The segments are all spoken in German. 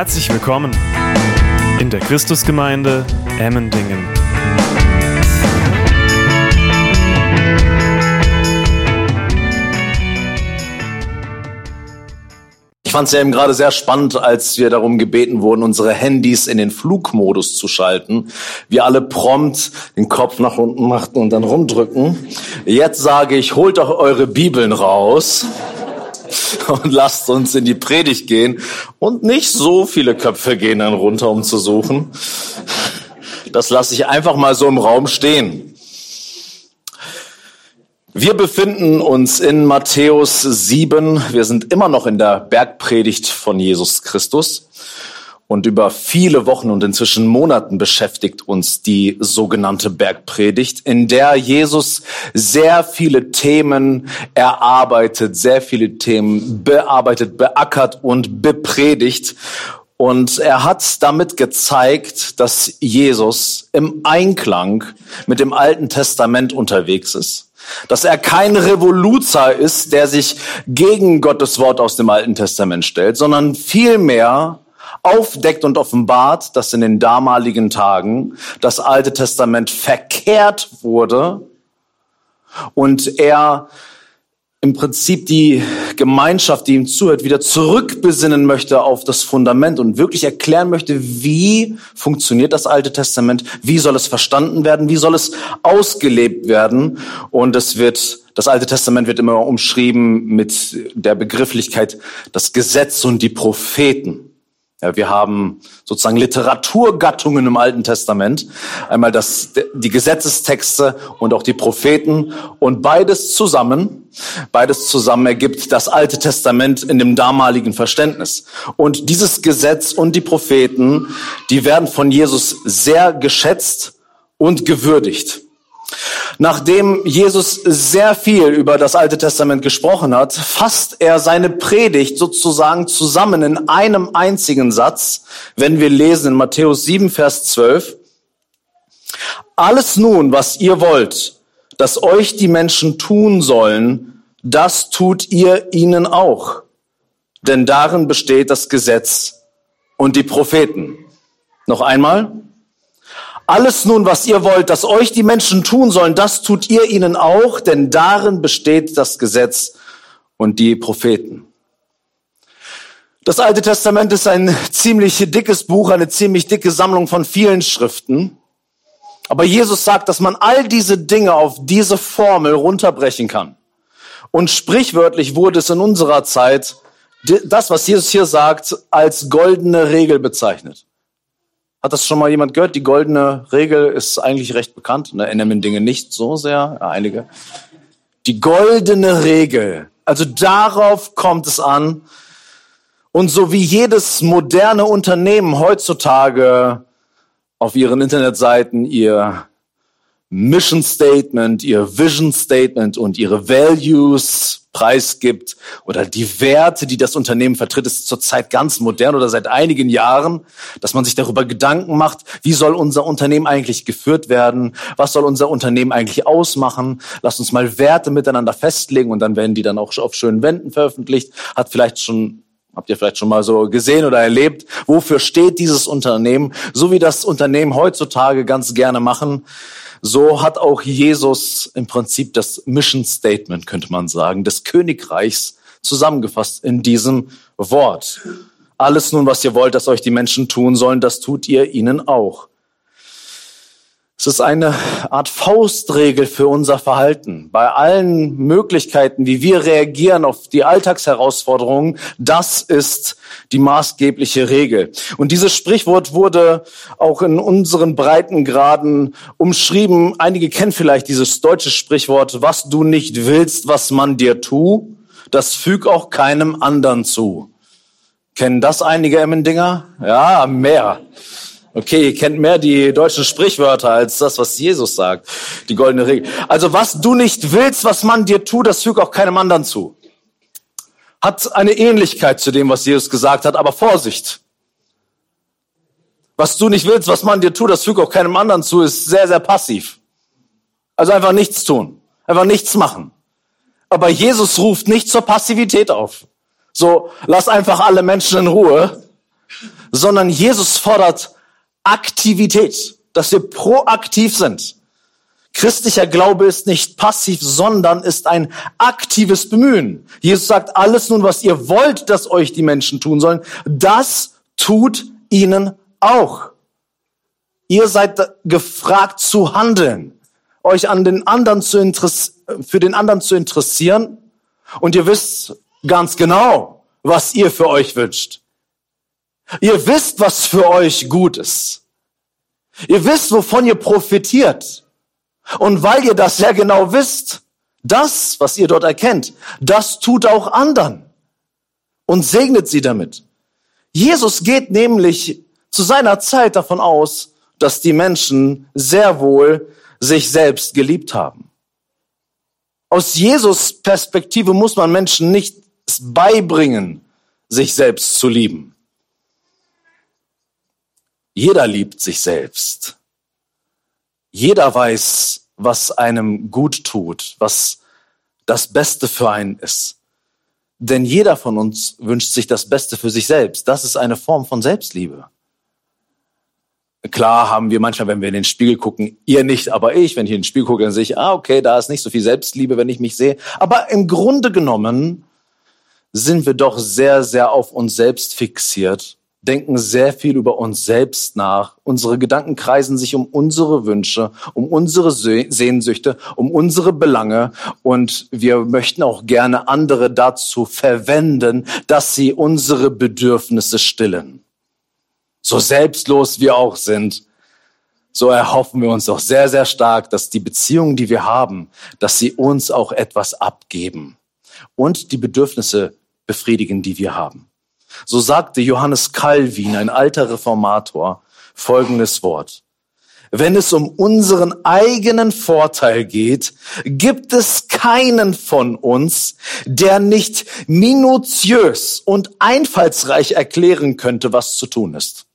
Herzlich willkommen in der Christusgemeinde Emmendingen. Ich fand es ja eben gerade sehr spannend, als wir darum gebeten wurden, unsere Handys in den Flugmodus zu schalten. Wir alle prompt den Kopf nach unten machten und dann rumdrücken. Jetzt sage ich, holt doch eure Bibeln raus und lasst uns in die Predigt gehen. Und nicht so viele Köpfe gehen dann runter, um zu suchen. Das lasse ich einfach mal so im Raum stehen. Wir befinden uns in Matthäus 7. Wir sind immer noch in der Bergpredigt von Jesus Christus. Und über viele Wochen und inzwischen Monaten beschäftigt uns die sogenannte Bergpredigt, in der Jesus sehr viele Themen erarbeitet, sehr viele Themen bearbeitet, beackert und bepredigt. Und er hat damit gezeigt, dass Jesus im Einklang mit dem Alten Testament unterwegs ist dass er kein Revoluzer ist, der sich gegen Gottes Wort aus dem Alten Testament stellt, sondern vielmehr aufdeckt und offenbart, dass in den damaligen Tagen das Alte Testament verkehrt wurde und er im Prinzip die Gemeinschaft, die ihm zuhört, wieder zurückbesinnen möchte auf das Fundament und wirklich erklären möchte, wie funktioniert das Alte Testament, wie soll es verstanden werden, wie soll es ausgelebt werden. Und es wird, das Alte Testament wird immer umschrieben mit der Begrifflichkeit das Gesetz und die Propheten. Ja, wir haben sozusagen Literaturgattungen im Alten Testament. Einmal das, die Gesetzestexte und auch die Propheten. Und beides zusammen, beides zusammen ergibt das Alte Testament in dem damaligen Verständnis. Und dieses Gesetz und die Propheten, die werden von Jesus sehr geschätzt und gewürdigt. Nachdem Jesus sehr viel über das Alte Testament gesprochen hat, fasst er seine Predigt sozusagen zusammen in einem einzigen Satz, wenn wir lesen in Matthäus 7, Vers 12. Alles nun, was ihr wollt, dass euch die Menschen tun sollen, das tut ihr ihnen auch. Denn darin besteht das Gesetz und die Propheten. Noch einmal. Alles nun, was ihr wollt, dass euch die Menschen tun sollen, das tut ihr ihnen auch, denn darin besteht das Gesetz und die Propheten. Das Alte Testament ist ein ziemlich dickes Buch, eine ziemlich dicke Sammlung von vielen Schriften. Aber Jesus sagt, dass man all diese Dinge auf diese Formel runterbrechen kann. Und sprichwörtlich wurde es in unserer Zeit das, was Jesus hier sagt, als goldene Regel bezeichnet. Hat das schon mal jemand gehört? Die goldene Regel ist eigentlich recht bekannt. Ne, in Dinge nicht so sehr, ja, einige. Die goldene Regel. Also darauf kommt es an. Und so wie jedes moderne Unternehmen heutzutage auf ihren Internetseiten ihr Mission Statement, ihr Vision Statement und ihre Values preisgibt oder die Werte, die das Unternehmen vertritt, ist zurzeit ganz modern oder seit einigen Jahren, dass man sich darüber Gedanken macht, wie soll unser Unternehmen eigentlich geführt werden? Was soll unser Unternehmen eigentlich ausmachen? Lass uns mal Werte miteinander festlegen und dann werden die dann auch auf schönen Wänden veröffentlicht. Hat vielleicht schon Habt ihr vielleicht schon mal so gesehen oder erlebt, wofür steht dieses Unternehmen? So wie das Unternehmen heutzutage ganz gerne machen, so hat auch Jesus im Prinzip das Mission Statement, könnte man sagen, des Königreichs zusammengefasst in diesem Wort. Alles nun, was ihr wollt, dass euch die Menschen tun sollen, das tut ihr ihnen auch. Es ist eine Art Faustregel für unser Verhalten. Bei allen Möglichkeiten, wie wir reagieren auf die Alltagsherausforderungen, das ist die maßgebliche Regel. Und dieses Sprichwort wurde auch in unseren Breitengraden umschrieben. Einige kennen vielleicht dieses deutsche Sprichwort, was du nicht willst, was man dir tu, das füg auch keinem anderen zu. Kennen das einige Emmendinger? Ja, mehr. Okay, ihr kennt mehr die deutschen Sprichwörter als das, was Jesus sagt. Die goldene Regel. Also was du nicht willst, was man dir tut, das füg auch keinem anderen zu. Hat eine Ähnlichkeit zu dem, was Jesus gesagt hat, aber Vorsicht. Was du nicht willst, was man dir tut, das füg auch keinem anderen zu, ist sehr, sehr passiv. Also einfach nichts tun. Einfach nichts machen. Aber Jesus ruft nicht zur Passivität auf. So, lass einfach alle Menschen in Ruhe sondern Jesus fordert Aktivität, dass wir proaktiv sind. Christlicher Glaube ist nicht passiv, sondern ist ein aktives Bemühen. Jesus sagt, alles nun, was ihr wollt, dass euch die Menschen tun sollen, das tut ihnen auch. Ihr seid gefragt zu handeln, euch an den anderen zu für den anderen zu interessieren und ihr wisst ganz genau, was ihr für euch wünscht. Ihr wisst, was für euch gut ist. Ihr wisst, wovon ihr profitiert. Und weil ihr das sehr genau wisst, das, was ihr dort erkennt, das tut auch anderen und segnet sie damit. Jesus geht nämlich zu seiner Zeit davon aus, dass die Menschen sehr wohl sich selbst geliebt haben. Aus Jesus Perspektive muss man Menschen nicht beibringen, sich selbst zu lieben. Jeder liebt sich selbst. Jeder weiß, was einem gut tut, was das Beste für einen ist. Denn jeder von uns wünscht sich das Beste für sich selbst. Das ist eine Form von Selbstliebe. Klar haben wir manchmal, wenn wir in den Spiegel gucken, ihr nicht, aber ich, wenn ich in den Spiegel gucke, dann sehe ich, ah, okay, da ist nicht so viel Selbstliebe, wenn ich mich sehe. Aber im Grunde genommen sind wir doch sehr, sehr auf uns selbst fixiert denken sehr viel über uns selbst nach. Unsere Gedanken kreisen sich um unsere Wünsche, um unsere Sehnsüchte, um unsere Belange und wir möchten auch gerne andere dazu verwenden, dass sie unsere Bedürfnisse stillen. So selbstlos wir auch sind, so erhoffen wir uns doch sehr, sehr stark, dass die Beziehungen, die wir haben, dass sie uns auch etwas abgeben und die Bedürfnisse befriedigen, die wir haben. So sagte Johannes Calvin, ein alter Reformator, folgendes Wort. Wenn es um unseren eigenen Vorteil geht, gibt es keinen von uns, der nicht minutiös und einfallsreich erklären könnte, was zu tun ist.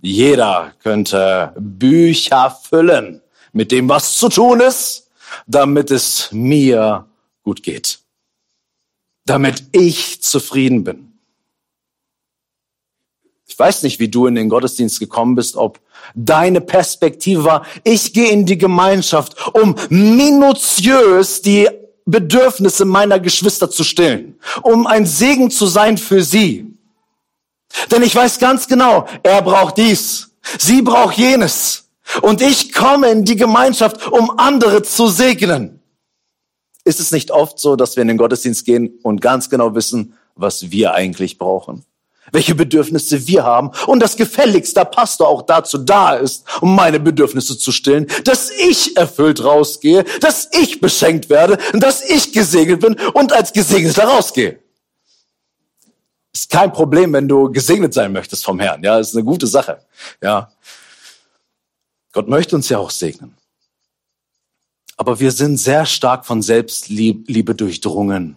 Jeder könnte Bücher füllen mit dem, was zu tun ist, damit es mir gut geht damit ich zufrieden bin. Ich weiß nicht, wie du in den Gottesdienst gekommen bist, ob deine Perspektive war, ich gehe in die Gemeinschaft, um minutiös die Bedürfnisse meiner Geschwister zu stillen, um ein Segen zu sein für sie. Denn ich weiß ganz genau, er braucht dies, sie braucht jenes. Und ich komme in die Gemeinschaft, um andere zu segnen. Ist es nicht oft so, dass wir in den Gottesdienst gehen und ganz genau wissen, was wir eigentlich brauchen? Welche Bedürfnisse wir haben und das gefälligster Pastor auch dazu da ist, um meine Bedürfnisse zu stillen, dass ich erfüllt rausgehe, dass ich beschenkt werde, dass ich gesegnet bin und als Gesegneter rausgehe. Ist kein Problem, wenn du gesegnet sein möchtest vom Herrn. Ja, ist eine gute Sache. Ja. Gott möchte uns ja auch segnen. Aber wir sind sehr stark von Selbstliebe durchdrungen.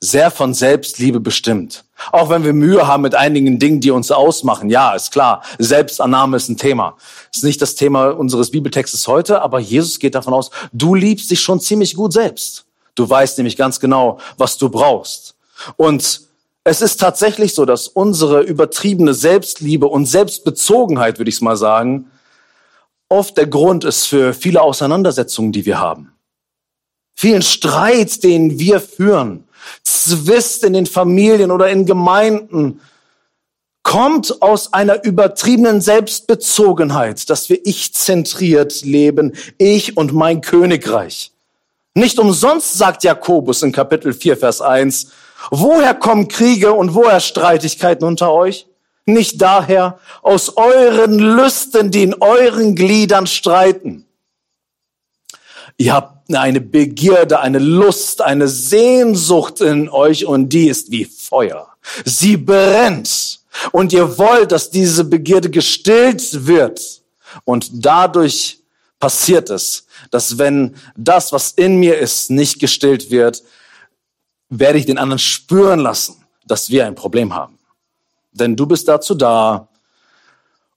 Sehr von Selbstliebe bestimmt. Auch wenn wir Mühe haben mit einigen Dingen, die uns ausmachen. Ja, ist klar. Selbstannahme ist ein Thema. Ist nicht das Thema unseres Bibeltextes heute, aber Jesus geht davon aus, du liebst dich schon ziemlich gut selbst. Du weißt nämlich ganz genau, was du brauchst. Und es ist tatsächlich so, dass unsere übertriebene Selbstliebe und Selbstbezogenheit, würde ich mal sagen, oft der Grund ist für viele Auseinandersetzungen, die wir haben. Vielen Streit, den wir führen, Zwist in den Familien oder in Gemeinden, kommt aus einer übertriebenen Selbstbezogenheit, dass wir ich-zentriert leben, ich und mein Königreich. Nicht umsonst sagt Jakobus in Kapitel 4, Vers 1, woher kommen Kriege und woher Streitigkeiten unter euch? Nicht daher aus euren Lüsten, die in euren Gliedern streiten. Ihr habt eine Begierde, eine Lust, eine Sehnsucht in euch und die ist wie Feuer. Sie brennt und ihr wollt, dass diese Begierde gestillt wird. Und dadurch passiert es, dass wenn das, was in mir ist, nicht gestillt wird, werde ich den anderen spüren lassen, dass wir ein Problem haben. Denn du bist dazu da,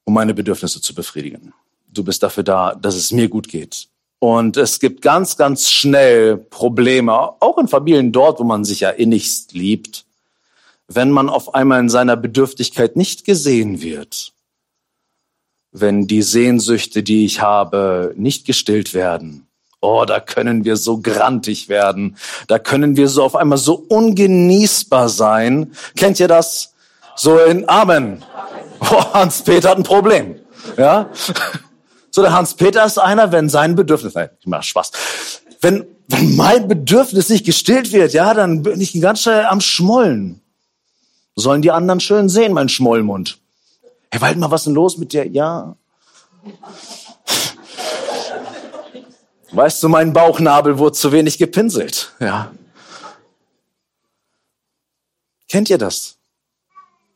um meine Bedürfnisse zu befriedigen. Du bist dafür da, dass es mir gut geht. Und es gibt ganz, ganz schnell Probleme, auch in Familien dort, wo man sich ja innigst liebt, wenn man auf einmal in seiner Bedürftigkeit nicht gesehen wird, wenn die Sehnsüchte, die ich habe, nicht gestillt werden. Oh, da können wir so grantig werden. Da können wir so auf einmal so ungenießbar sein. Kennt ihr das? So in Amen. Oh, Hans-Peter hat ein Problem. Ja? So, der Hans-Peter ist einer, wenn sein Bedürfnis, nein, ich mach Spaß. Wenn, wenn mein Bedürfnis nicht gestillt wird, ja, dann bin ich ganz schnell am Schmollen. Sollen die anderen schön sehen, mein Schmollmund. Hey, Waldemar, was ist denn los mit dir? Ja. Weißt du, mein Bauchnabel wurde zu wenig gepinselt. Ja. Kennt ihr das?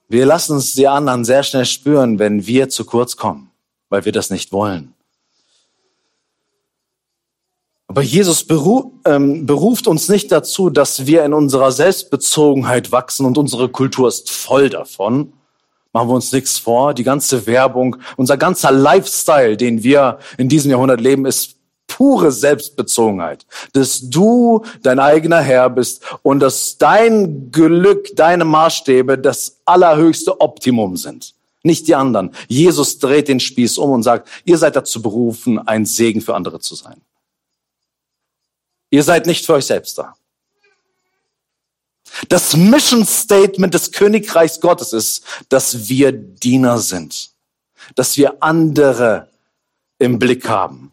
Wir lassen es die anderen sehr schnell spüren, wenn wir zu kurz kommen, weil wir das nicht wollen. Aber Jesus ähm, beruft uns nicht dazu, dass wir in unserer Selbstbezogenheit wachsen und unsere Kultur ist voll davon. Machen wir uns nichts vor. Die ganze Werbung, unser ganzer Lifestyle, den wir in diesem Jahrhundert leben, ist pure Selbstbezogenheit. Dass du dein eigener Herr bist und dass dein Glück, deine Maßstäbe das allerhöchste Optimum sind. Nicht die anderen. Jesus dreht den Spieß um und sagt, ihr seid dazu berufen, ein Segen für andere zu sein. Ihr seid nicht für euch selbst da. Das Mission Statement des Königreichs Gottes ist, dass wir Diener sind, dass wir andere im Blick haben.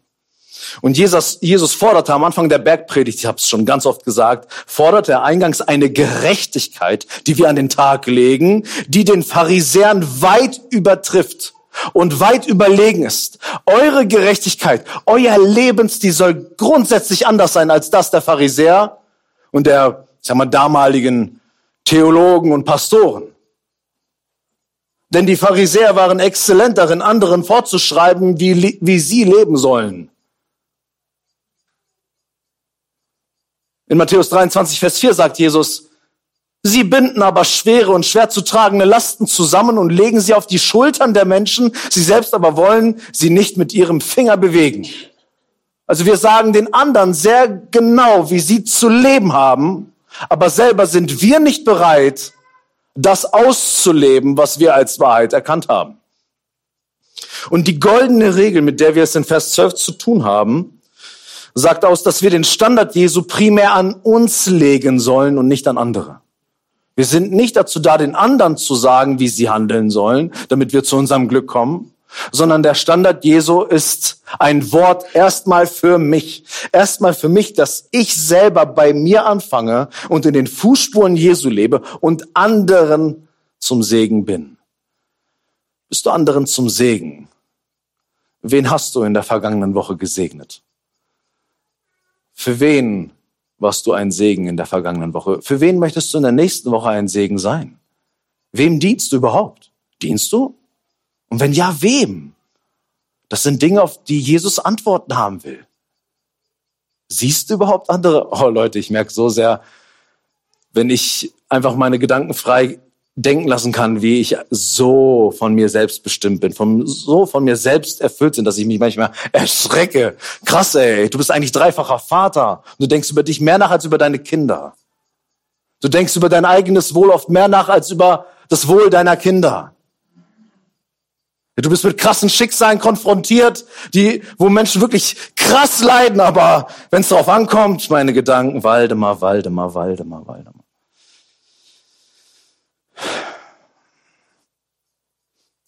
Und Jesus, Jesus forderte am Anfang der Bergpredigt, ich habe es schon ganz oft gesagt, forderte er eingangs eine Gerechtigkeit, die wir an den Tag legen, die den Pharisäern weit übertrifft und weit überlegen ist. Eure Gerechtigkeit, euer Lebensstil soll grundsätzlich anders sein als das der Pharisäer und der, ich sag mal, damaligen Theologen und Pastoren. Denn die Pharisäer waren exzellent darin, anderen vorzuschreiben, wie, wie sie leben sollen. In Matthäus 23, Vers 4 sagt Jesus, Sie binden aber schwere und schwer zu tragende Lasten zusammen und legen sie auf die Schultern der Menschen. Sie selbst aber wollen sie nicht mit ihrem Finger bewegen. Also wir sagen den anderen sehr genau, wie sie zu leben haben, aber selber sind wir nicht bereit, das auszuleben, was wir als Wahrheit erkannt haben. Und die goldene Regel, mit der wir es in Vers 12 zu tun haben, sagt aus, dass wir den Standard Jesu primär an uns legen sollen und nicht an andere. Wir sind nicht dazu da, den anderen zu sagen, wie sie handeln sollen, damit wir zu unserem Glück kommen, sondern der Standard Jesu ist ein Wort erstmal für mich. Erstmal für mich, dass ich selber bei mir anfange und in den Fußspuren Jesu lebe und anderen zum Segen bin. Bist du anderen zum Segen? Wen hast du in der vergangenen Woche gesegnet? Für wen warst du ein Segen in der vergangenen Woche? Für wen möchtest du in der nächsten Woche ein Segen sein? Wem dienst du überhaupt? Dienst du? Und wenn ja, wem? Das sind Dinge, auf die Jesus Antworten haben will. Siehst du überhaupt andere? Oh Leute, ich merke so sehr, wenn ich einfach meine Gedanken frei denken lassen kann, wie ich so von mir selbst bestimmt bin, von, so von mir selbst erfüllt sind, dass ich mich manchmal erschrecke. Krass, ey, du bist eigentlich dreifacher Vater. Du denkst über dich mehr nach als über deine Kinder. Du denkst über dein eigenes Wohl oft mehr nach als über das Wohl deiner Kinder. Du bist mit krassen Schicksalen konfrontiert, die, wo Menschen wirklich krass leiden, aber wenn es darauf ankommt, meine Gedanken, Waldemar, Waldemar, Waldemar, Waldemar.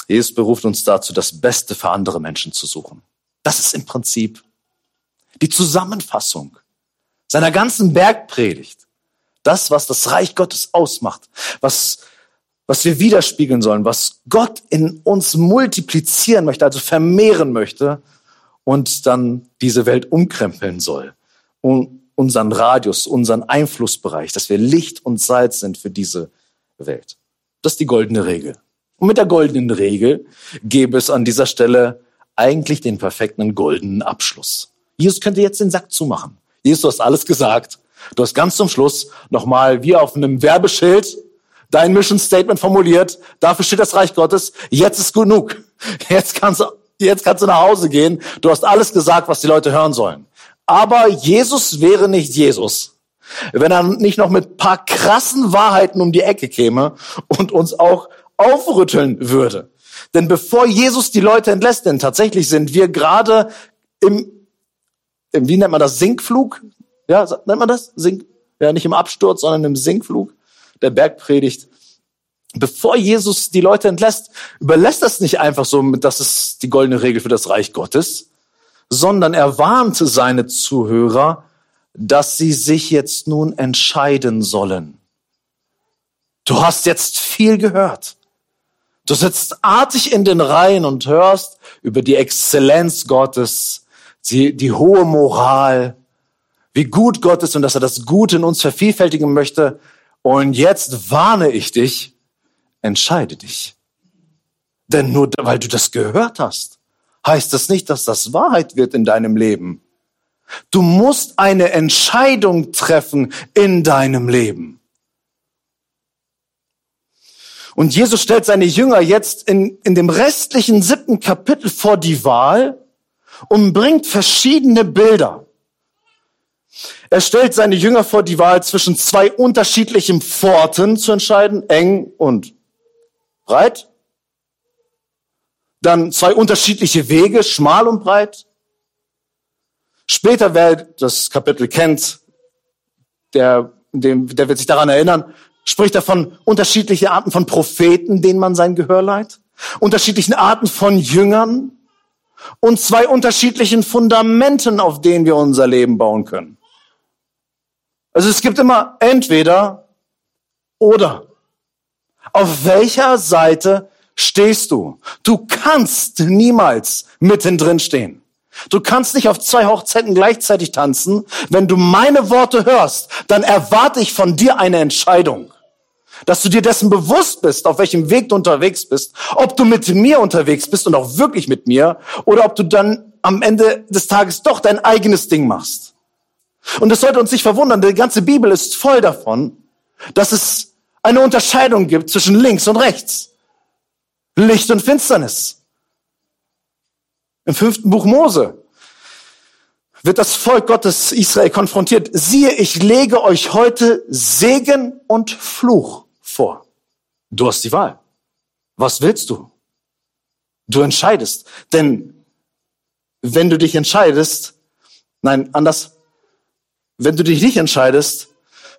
Jesus beruft uns dazu, das Beste für andere Menschen zu suchen. Das ist im Prinzip die Zusammenfassung seiner ganzen Bergpredigt. Das, was das Reich Gottes ausmacht, was, was wir widerspiegeln sollen, was Gott in uns multiplizieren möchte, also vermehren möchte und dann diese Welt umkrempeln soll. Und unseren Radius, unseren Einflussbereich, dass wir Licht und Salz sind für diese Welt. Das ist die goldene Regel. Und mit der goldenen Regel gäbe es an dieser Stelle eigentlich den perfekten goldenen Abschluss. Jesus könnte jetzt den Sack zumachen. Jesus, du hast alles gesagt. Du hast ganz zum Schluss nochmal wie auf einem Werbeschild dein Mission Statement formuliert. Dafür steht das Reich Gottes. Jetzt ist genug. Jetzt kannst du, jetzt kannst du nach Hause gehen. Du hast alles gesagt, was die Leute hören sollen. Aber Jesus wäre nicht Jesus, wenn er nicht noch mit paar krassen Wahrheiten um die Ecke käme und uns auch aufrütteln würde. Denn bevor Jesus die Leute entlässt, denn tatsächlich sind wir gerade im, im, wie nennt man das, Sinkflug? Ja, nennt man das? Sink, ja, nicht im Absturz, sondern im Sinkflug der Bergpredigt. Bevor Jesus die Leute entlässt, überlässt das nicht einfach so, das ist die goldene Regel für das Reich Gottes, sondern er warnte seine Zuhörer, dass sie sich jetzt nun entscheiden sollen. Du hast jetzt viel gehört. Du sitzt artig in den Reihen und hörst über die Exzellenz Gottes, die, die hohe Moral, wie gut Gott ist und dass er das Gute in uns vervielfältigen möchte. Und jetzt warne ich dich, entscheide dich. Denn nur weil du das gehört hast, heißt das nicht, dass das Wahrheit wird in deinem Leben. Du musst eine Entscheidung treffen in deinem Leben. Und Jesus stellt seine Jünger jetzt in, in dem restlichen siebten Kapitel vor die Wahl und bringt verschiedene Bilder. Er stellt seine Jünger vor die Wahl zwischen zwei unterschiedlichen Pforten zu entscheiden, eng und breit. Dann zwei unterschiedliche Wege, schmal und breit. Später, wer das Kapitel kennt, der, dem, der wird sich daran erinnern, spricht er von unterschiedlichen Arten von Propheten, denen man sein Gehör leiht, unterschiedlichen Arten von Jüngern und zwei unterschiedlichen Fundamenten, auf denen wir unser Leben bauen können. Also es gibt immer entweder oder. Auf welcher Seite stehst du? Du kannst niemals mittendrin stehen. Du kannst nicht auf zwei Hochzeiten gleichzeitig tanzen. Wenn du meine Worte hörst, dann erwarte ich von dir eine Entscheidung dass du dir dessen bewusst bist, auf welchem Weg du unterwegs bist, ob du mit mir unterwegs bist und auch wirklich mit mir, oder ob du dann am Ende des Tages doch dein eigenes Ding machst. Und es sollte uns nicht verwundern, die ganze Bibel ist voll davon, dass es eine Unterscheidung gibt zwischen links und rechts, Licht und Finsternis. Im fünften Buch Mose wird das Volk Gottes Israel konfrontiert. Siehe, ich lege euch heute Segen und Fluch vor. Du hast die Wahl. Was willst du? Du entscheidest. Denn wenn du dich entscheidest, nein, anders, wenn du dich nicht entscheidest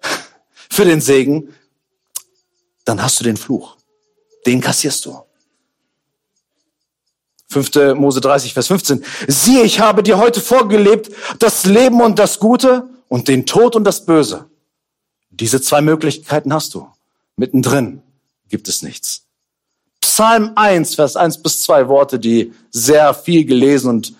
für den Segen, dann hast du den Fluch. Den kassierst du. 5. Mose 30, Vers 15. Siehe, ich habe dir heute vorgelebt das Leben und das Gute und den Tod und das Böse. Diese zwei Möglichkeiten hast du. Mittendrin gibt es nichts. Psalm 1, Vers 1 bis 2 Worte, die sehr viel gelesen und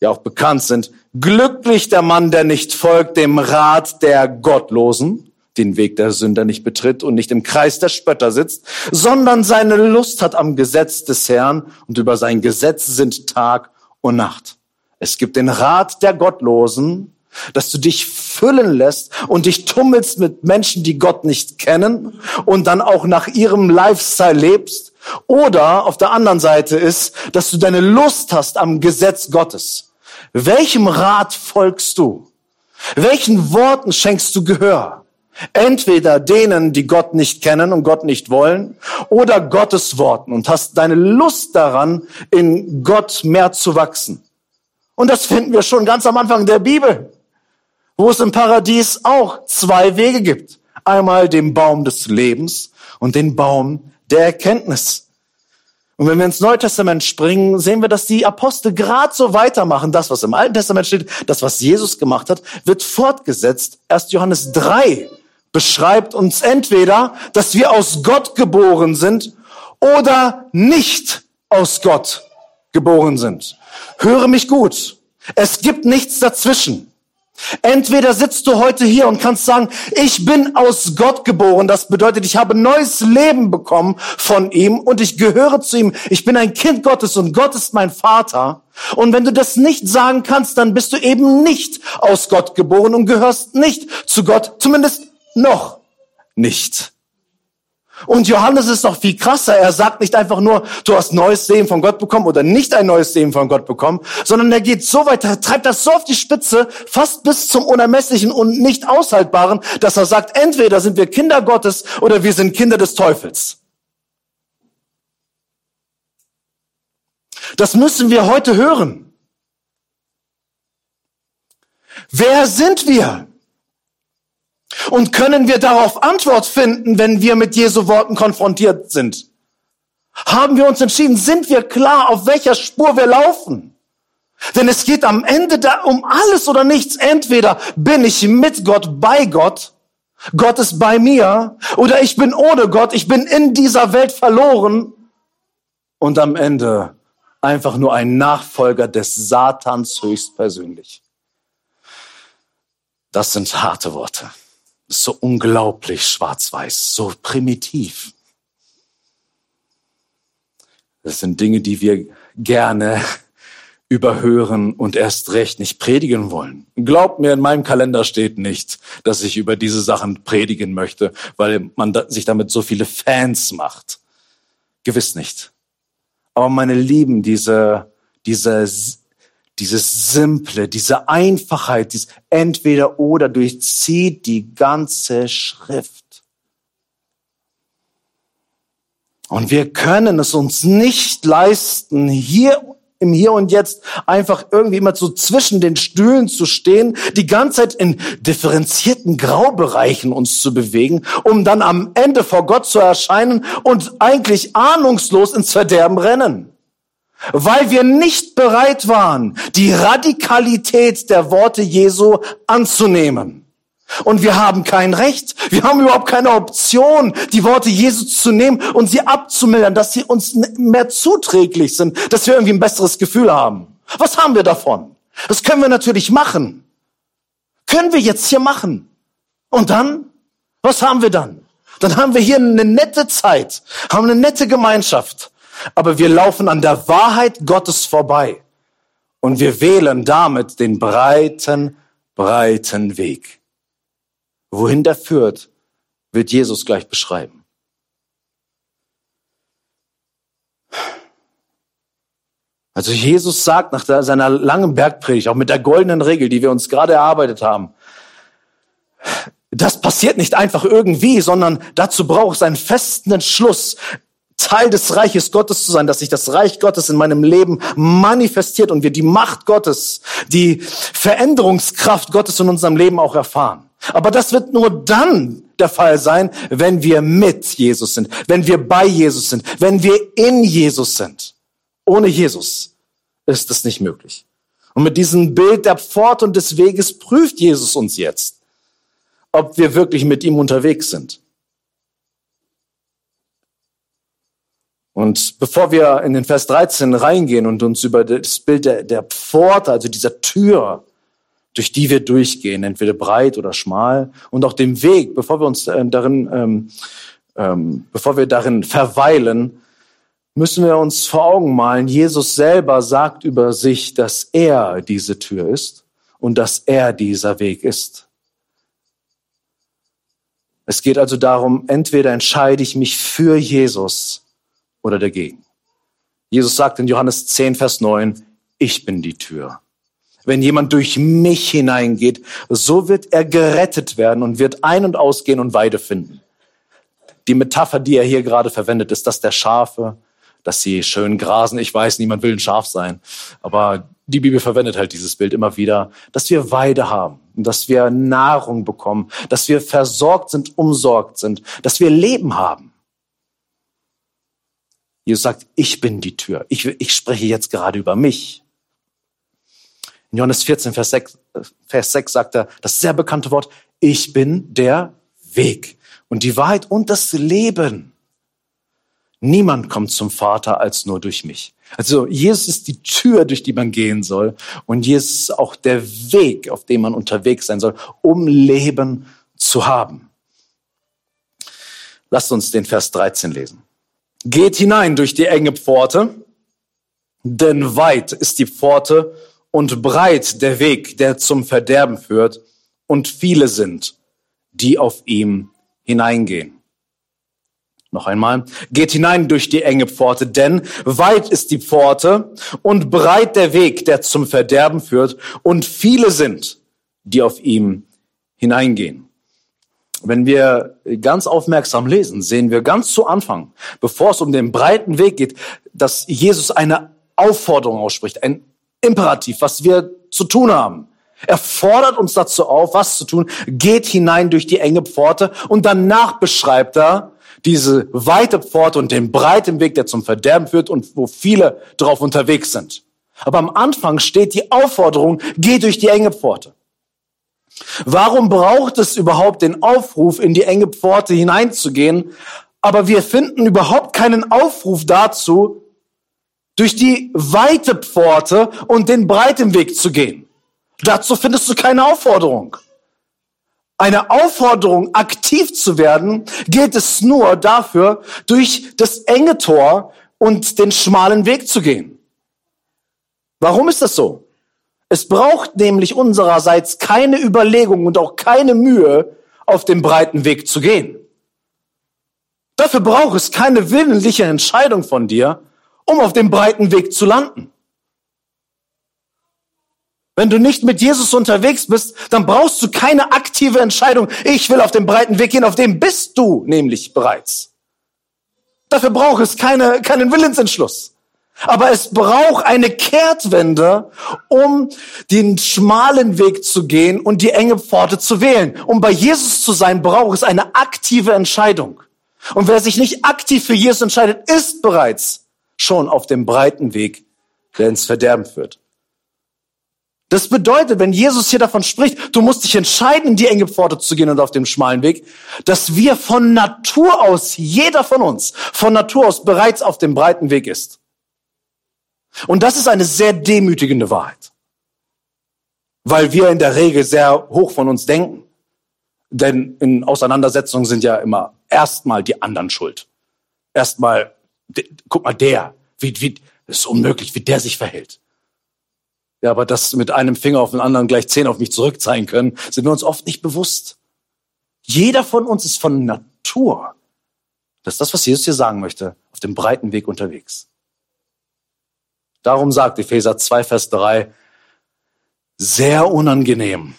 ja auch bekannt sind. Glücklich der Mann, der nicht folgt dem Rat der Gottlosen, den Weg der Sünder nicht betritt und nicht im Kreis der Spötter sitzt, sondern seine Lust hat am Gesetz des Herrn und über sein Gesetz sind Tag und Nacht. Es gibt den Rat der Gottlosen, dass du dich füllen lässt und dich tummelst mit Menschen, die Gott nicht kennen und dann auch nach ihrem Lifestyle lebst. Oder auf der anderen Seite ist, dass du deine Lust hast am Gesetz Gottes. Welchem Rat folgst du? Welchen Worten schenkst du Gehör? Entweder denen, die Gott nicht kennen und Gott nicht wollen, oder Gottes Worten und hast deine Lust daran, in Gott mehr zu wachsen. Und das finden wir schon ganz am Anfang der Bibel wo es im Paradies auch zwei Wege gibt. Einmal den Baum des Lebens und den Baum der Erkenntnis. Und wenn wir ins Neue Testament springen, sehen wir, dass die Apostel gerade so weitermachen. Das, was im Alten Testament steht, das, was Jesus gemacht hat, wird fortgesetzt. Erst Johannes 3 beschreibt uns entweder, dass wir aus Gott geboren sind oder nicht aus Gott geboren sind. Höre mich gut. Es gibt nichts dazwischen. Entweder sitzt du heute hier und kannst sagen, ich bin aus Gott geboren. Das bedeutet, ich habe neues Leben bekommen von ihm und ich gehöre zu ihm. Ich bin ein Kind Gottes und Gott ist mein Vater. Und wenn du das nicht sagen kannst, dann bist du eben nicht aus Gott geboren und gehörst nicht zu Gott, zumindest noch nicht. Und Johannes ist noch viel krasser. Er sagt nicht einfach nur, du hast neues Sehen von Gott bekommen oder nicht ein neues Sehen von Gott bekommen, sondern er geht so weit, er treibt das so auf die Spitze, fast bis zum Unermesslichen und nicht Aushaltbaren, dass er sagt, entweder sind wir Kinder Gottes oder wir sind Kinder des Teufels. Das müssen wir heute hören. Wer sind wir? Und können wir darauf Antwort finden, wenn wir mit Jesu Worten konfrontiert sind? Haben wir uns entschieden? Sind wir klar, auf welcher Spur wir laufen? Denn es geht am Ende da um alles oder nichts. Entweder bin ich mit Gott bei Gott, Gott ist bei mir, oder ich bin ohne Gott, ich bin in dieser Welt verloren und am Ende einfach nur ein Nachfolger des Satans höchstpersönlich. Das sind harte Worte so unglaublich schwarz-weiß, so primitiv. Das sind Dinge, die wir gerne überhören und erst recht nicht predigen wollen. Glaubt mir, in meinem Kalender steht nicht, dass ich über diese Sachen predigen möchte, weil man sich damit so viele Fans macht. Gewiss nicht. Aber meine Lieben, diese, diese dieses Simple, diese Einfachheit, dieses Entweder oder durchzieht die ganze Schrift. Und wir können es uns nicht leisten, hier im Hier und Jetzt einfach irgendwie immer so zwischen den Stühlen zu stehen, die ganze Zeit in differenzierten Graubereichen uns zu bewegen, um dann am Ende vor Gott zu erscheinen und eigentlich ahnungslos ins Verderben rennen weil wir nicht bereit waren, die Radikalität der Worte Jesu anzunehmen. Und wir haben kein Recht, wir haben überhaupt keine Option, die Worte Jesu zu nehmen und sie abzumildern, dass sie uns mehr zuträglich sind, dass wir irgendwie ein besseres Gefühl haben. Was haben wir davon? Das können wir natürlich machen. Können wir jetzt hier machen. Und dann? Was haben wir dann? Dann haben wir hier eine nette Zeit, haben eine nette Gemeinschaft aber wir laufen an der Wahrheit Gottes vorbei und wir wählen damit den breiten, breiten Weg. Wohin der führt, wird Jesus gleich beschreiben. Also Jesus sagt nach seiner langen Bergpredigt, auch mit der goldenen Regel, die wir uns gerade erarbeitet haben, das passiert nicht einfach irgendwie, sondern dazu braucht es einen festen Entschluss, Teil des Reiches Gottes zu sein, dass sich das Reich Gottes in meinem Leben manifestiert und wir die Macht Gottes, die Veränderungskraft Gottes in unserem Leben auch erfahren. Aber das wird nur dann der Fall sein, wenn wir mit Jesus sind, wenn wir bei Jesus sind, wenn wir in Jesus sind. Ohne Jesus ist es nicht möglich. Und mit diesem Bild der Pforte und des Weges prüft Jesus uns jetzt, ob wir wirklich mit ihm unterwegs sind. Und bevor wir in den Vers 13 reingehen und uns über das Bild der, der Pforte, also dieser Tür, durch die wir durchgehen, entweder breit oder schmal, und auch dem Weg, bevor wir uns äh, darin, ähm, ähm, bevor wir darin verweilen, müssen wir uns vor Augen malen, Jesus selber sagt über sich, dass er diese Tür ist und dass er dieser Weg ist. Es geht also darum, entweder entscheide ich mich für Jesus oder dagegen. Jesus sagt in Johannes 10, Vers 9, ich bin die Tür. Wenn jemand durch mich hineingeht, so wird er gerettet werden und wird ein- und ausgehen und Weide finden. Die Metapher, die er hier gerade verwendet, ist das der Schafe, dass sie schön grasen. Ich weiß, niemand will ein Schaf sein, aber die Bibel verwendet halt dieses Bild immer wieder, dass wir Weide haben, dass wir Nahrung bekommen, dass wir versorgt sind, umsorgt sind, dass wir Leben haben. Jesus sagt, ich bin die Tür. Ich, ich spreche jetzt gerade über mich. In Johannes 14, Vers 6, Vers 6 sagt er das sehr bekannte Wort, ich bin der Weg und die Wahrheit und das Leben. Niemand kommt zum Vater als nur durch mich. Also Jesus ist die Tür, durch die man gehen soll und Jesus ist auch der Weg, auf dem man unterwegs sein soll, um Leben zu haben. Lasst uns den Vers 13 lesen. Geht hinein durch die enge Pforte, denn weit ist die Pforte und breit der Weg, der zum Verderben führt, und viele sind, die auf ihm hineingehen. Noch einmal, geht hinein durch die enge Pforte, denn weit ist die Pforte und breit der Weg, der zum Verderben führt, und viele sind, die auf ihm hineingehen. Wenn wir ganz aufmerksam lesen, sehen wir ganz zu Anfang, bevor es um den breiten Weg geht, dass Jesus eine Aufforderung ausspricht, ein Imperativ, was wir zu tun haben. Er fordert uns dazu auf, was zu tun. Geht hinein durch die enge Pforte und danach beschreibt er, diese weite Pforte und den breiten Weg, der zum Verderben führt und wo viele drauf unterwegs sind. Aber am Anfang steht die Aufforderung, geh durch die enge Pforte. Warum braucht es überhaupt den Aufruf, in die enge Pforte hineinzugehen? Aber wir finden überhaupt keinen Aufruf dazu, durch die weite Pforte und den breiten Weg zu gehen. Dazu findest du keine Aufforderung eine Aufforderung, aktiv zu werden, geht es nur dafür, durch das enge Tor und den schmalen Weg zu gehen. Warum ist das so? Es braucht nämlich unsererseits keine Überlegung und auch keine Mühe, auf dem breiten Weg zu gehen. Dafür braucht es keine willentliche Entscheidung von dir, um auf dem breiten Weg zu landen. Wenn du nicht mit Jesus unterwegs bist, dann brauchst du keine aktive Entscheidung. Ich will auf den breiten Weg gehen, auf dem bist du nämlich bereits. Dafür braucht es keine, keinen Willensentschluss. Aber es braucht eine Kehrtwende, um den schmalen Weg zu gehen und die enge Pforte zu wählen. Um bei Jesus zu sein, braucht es eine aktive Entscheidung. Und wer sich nicht aktiv für Jesus entscheidet, ist bereits schon auf dem breiten Weg, der ins Verderben führt. Das bedeutet, wenn Jesus hier davon spricht, du musst dich entscheiden, in die enge Pforte zu gehen und auf dem schmalen Weg, dass wir von Natur aus, jeder von uns, von Natur aus bereits auf dem breiten Weg ist. Und das ist eine sehr demütigende Wahrheit. Weil wir in der Regel sehr hoch von uns denken. Denn in Auseinandersetzungen sind ja immer erstmal die anderen schuld. Erstmal, guck mal, der, wie, wie, ist unmöglich, wie der sich verhält. Ja, aber dass mit einem Finger auf den anderen gleich zehn auf mich zurückzeigen können, sind wir uns oft nicht bewusst. Jeder von uns ist von Natur, das ist das, was Jesus hier sagen möchte, auf dem breiten Weg unterwegs. Darum sagt Epheser 2, Vers 3, sehr unangenehm.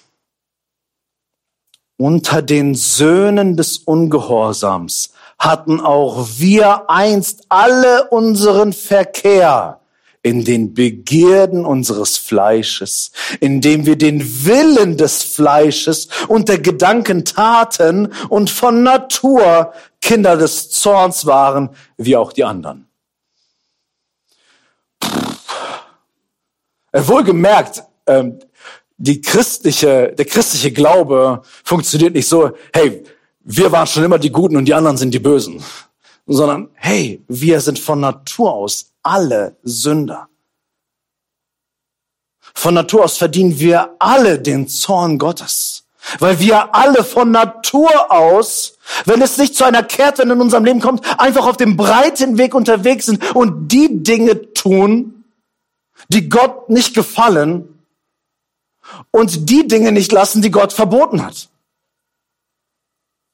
Unter den Söhnen des Ungehorsams hatten auch wir einst alle unseren Verkehr in den Begierden unseres Fleisches, indem wir den Willen des Fleisches und der Gedanken taten und von Natur Kinder des Zorns waren, wie auch die anderen. Wohlgemerkt, ähm, die christliche, der christliche Glaube funktioniert nicht so, hey, wir waren schon immer die Guten und die anderen sind die Bösen, sondern hey, wir sind von Natur aus alle Sünder. Von Natur aus verdienen wir alle den Zorn Gottes. Weil wir alle von Natur aus, wenn es nicht zu einer Kehrtwende in unserem Leben kommt, einfach auf dem breiten Weg unterwegs sind und die Dinge tun, die Gott nicht gefallen und die Dinge nicht lassen, die Gott verboten hat.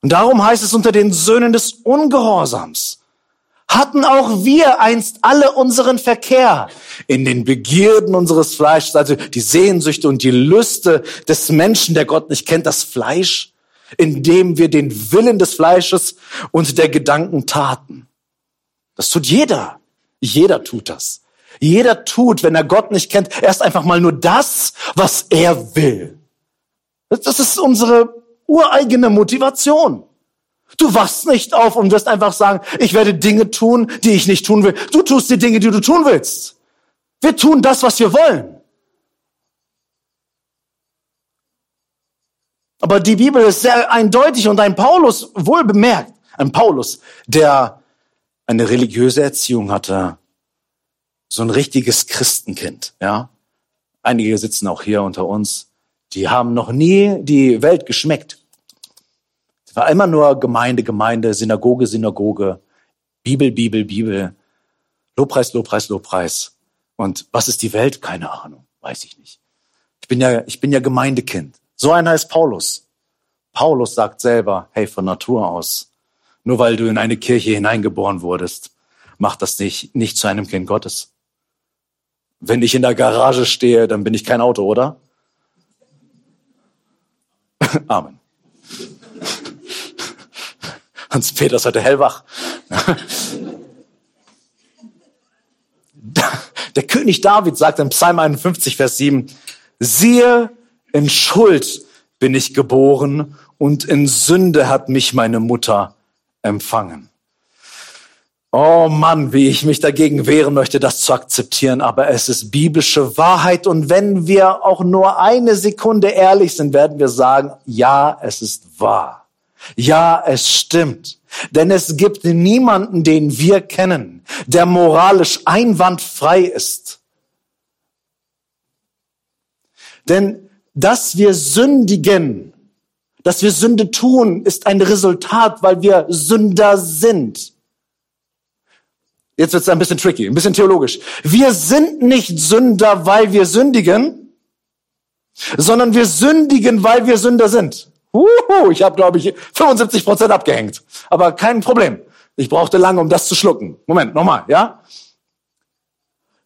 Und darum heißt es unter den Söhnen des Ungehorsams hatten auch wir einst alle unseren Verkehr in den Begierden unseres Fleisches, also die Sehnsüchte und die Lüste des Menschen, der Gott nicht kennt, das Fleisch, indem wir den Willen des Fleisches und der Gedanken taten. Das tut jeder. Jeder tut das. Jeder tut, wenn er Gott nicht kennt, erst einfach mal nur das, was er will. Das ist unsere ureigene Motivation. Du wachst nicht auf und wirst einfach sagen, ich werde Dinge tun, die ich nicht tun will. Du tust die Dinge, die du tun willst. Wir tun das, was wir wollen. Aber die Bibel ist sehr eindeutig und ein Paulus, wohl bemerkt, ein Paulus, der eine religiöse Erziehung hatte, so ein richtiges Christenkind, ja. Einige sitzen auch hier unter uns, die haben noch nie die Welt geschmeckt. War immer nur Gemeinde, Gemeinde, Synagoge, Synagoge, Bibel, Bibel, Bibel, Lobpreis, Lobpreis, Lobpreis. Und was ist die Welt? Keine Ahnung, weiß ich nicht. Ich bin ja, ich bin ja Gemeindekind. So einer ist Paulus. Paulus sagt selber, hey, von Natur aus Nur weil du in eine Kirche hineingeboren wurdest, macht das dich nicht zu einem Kind Gottes. Wenn ich in der Garage stehe, dann bin ich kein Auto, oder? Amen. Hans Peter ist heute hellwach. Der König David sagt in Psalm 51, Vers 7, siehe, in Schuld bin ich geboren und in Sünde hat mich meine Mutter empfangen. Oh Mann, wie ich mich dagegen wehren möchte, das zu akzeptieren, aber es ist biblische Wahrheit und wenn wir auch nur eine Sekunde ehrlich sind, werden wir sagen, ja, es ist wahr. Ja, es stimmt. Denn es gibt niemanden, den wir kennen, der moralisch einwandfrei ist. Denn dass wir sündigen, dass wir Sünde tun, ist ein Resultat, weil wir Sünder sind. Jetzt wird es ein bisschen tricky, ein bisschen theologisch. Wir sind nicht Sünder, weil wir sündigen, sondern wir sündigen, weil wir Sünder sind. Uhu, ich habe, glaube ich, 75 Prozent abgehängt. Aber kein Problem. Ich brauchte lange, um das zu schlucken. Moment, nochmal, ja?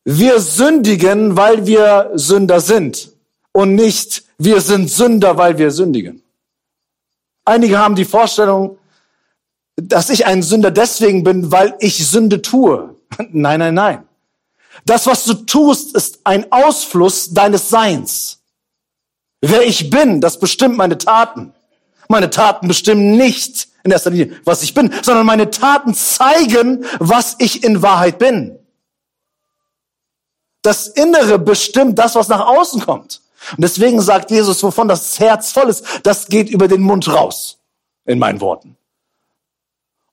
Wir sündigen, weil wir Sünder sind. Und nicht, wir sind Sünder, weil wir sündigen. Einige haben die Vorstellung, dass ich ein Sünder deswegen bin, weil ich Sünde tue. Nein, nein, nein. Das, was du tust, ist ein Ausfluss deines Seins. Wer ich bin, das bestimmt meine Taten. Meine Taten bestimmen nicht in erster Linie, was ich bin, sondern meine Taten zeigen, was ich in Wahrheit bin. Das Innere bestimmt das, was nach außen kommt. Und deswegen sagt Jesus, wovon das Herz voll ist, das geht über den Mund raus, in meinen Worten.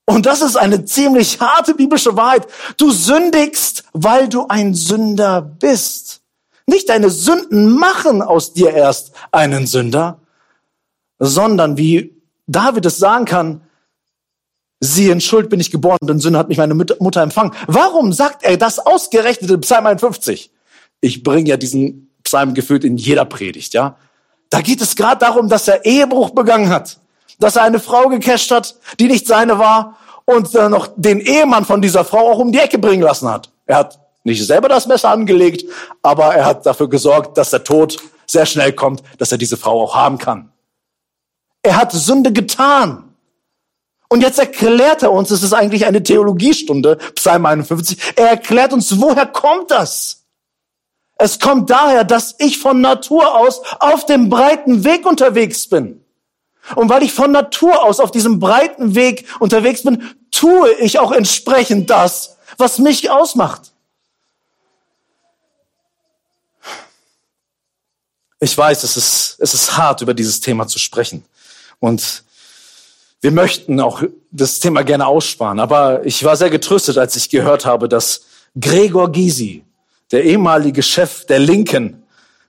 Und das ist eine ziemlich harte biblische Wahrheit. Du sündigst, weil du ein Sünder bist. Nicht deine Sünden machen aus dir erst einen Sünder, sondern wie David es sagen kann, sie in Schuld bin ich geboren in Sünde hat mich meine Mutter empfangen. Warum sagt er das ausgerechnet in Psalm 51? Ich bringe ja diesen Psalm gefühlt in jeder Predigt, ja. Da geht es gerade darum, dass er Ehebruch begangen hat dass er eine Frau gecasht hat, die nicht seine war und dann noch den Ehemann von dieser Frau auch um die Ecke bringen lassen hat. Er hat nicht selber das Messer angelegt, aber er hat dafür gesorgt, dass der Tod sehr schnell kommt, dass er diese Frau auch haben kann. Er hat Sünde getan. Und jetzt erklärt er uns, es ist eigentlich eine Theologiestunde, Psalm 51, er erklärt uns, woher kommt das? Es kommt daher, dass ich von Natur aus auf dem breiten Weg unterwegs bin. Und weil ich von Natur aus auf diesem breiten Weg unterwegs bin, tue ich auch entsprechend das, was mich ausmacht. Ich weiß, es ist, es ist hart, über dieses Thema zu sprechen. Und wir möchten auch das Thema gerne aussparen. Aber ich war sehr getröstet, als ich gehört habe, dass Gregor Gysi, der ehemalige Chef der Linken,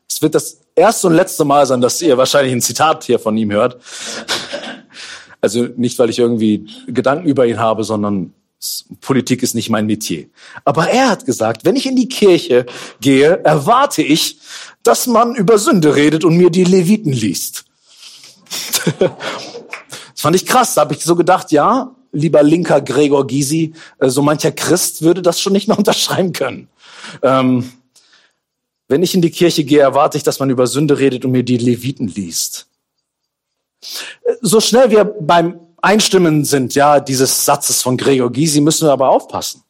es wird das erste und letzte Mal sein, dass ihr wahrscheinlich ein Zitat hier von ihm hört. Also nicht, weil ich irgendwie Gedanken über ihn habe, sondern Politik ist nicht mein Metier. Aber er hat gesagt, wenn ich in die Kirche gehe, erwarte ich, dass man über Sünde redet und mir die Leviten liest. das fand ich krass. Da habe ich so gedacht, ja, lieber linker Gregor Gysi, äh, so mancher Christ würde das schon nicht mehr unterschreiben können. Ähm, wenn ich in die Kirche gehe, erwarte ich, dass man über Sünde redet und mir die Leviten liest. So schnell wir beim Einstimmen sind, ja, dieses Satzes von Gregor Gysi, müssen wir aber aufpassen.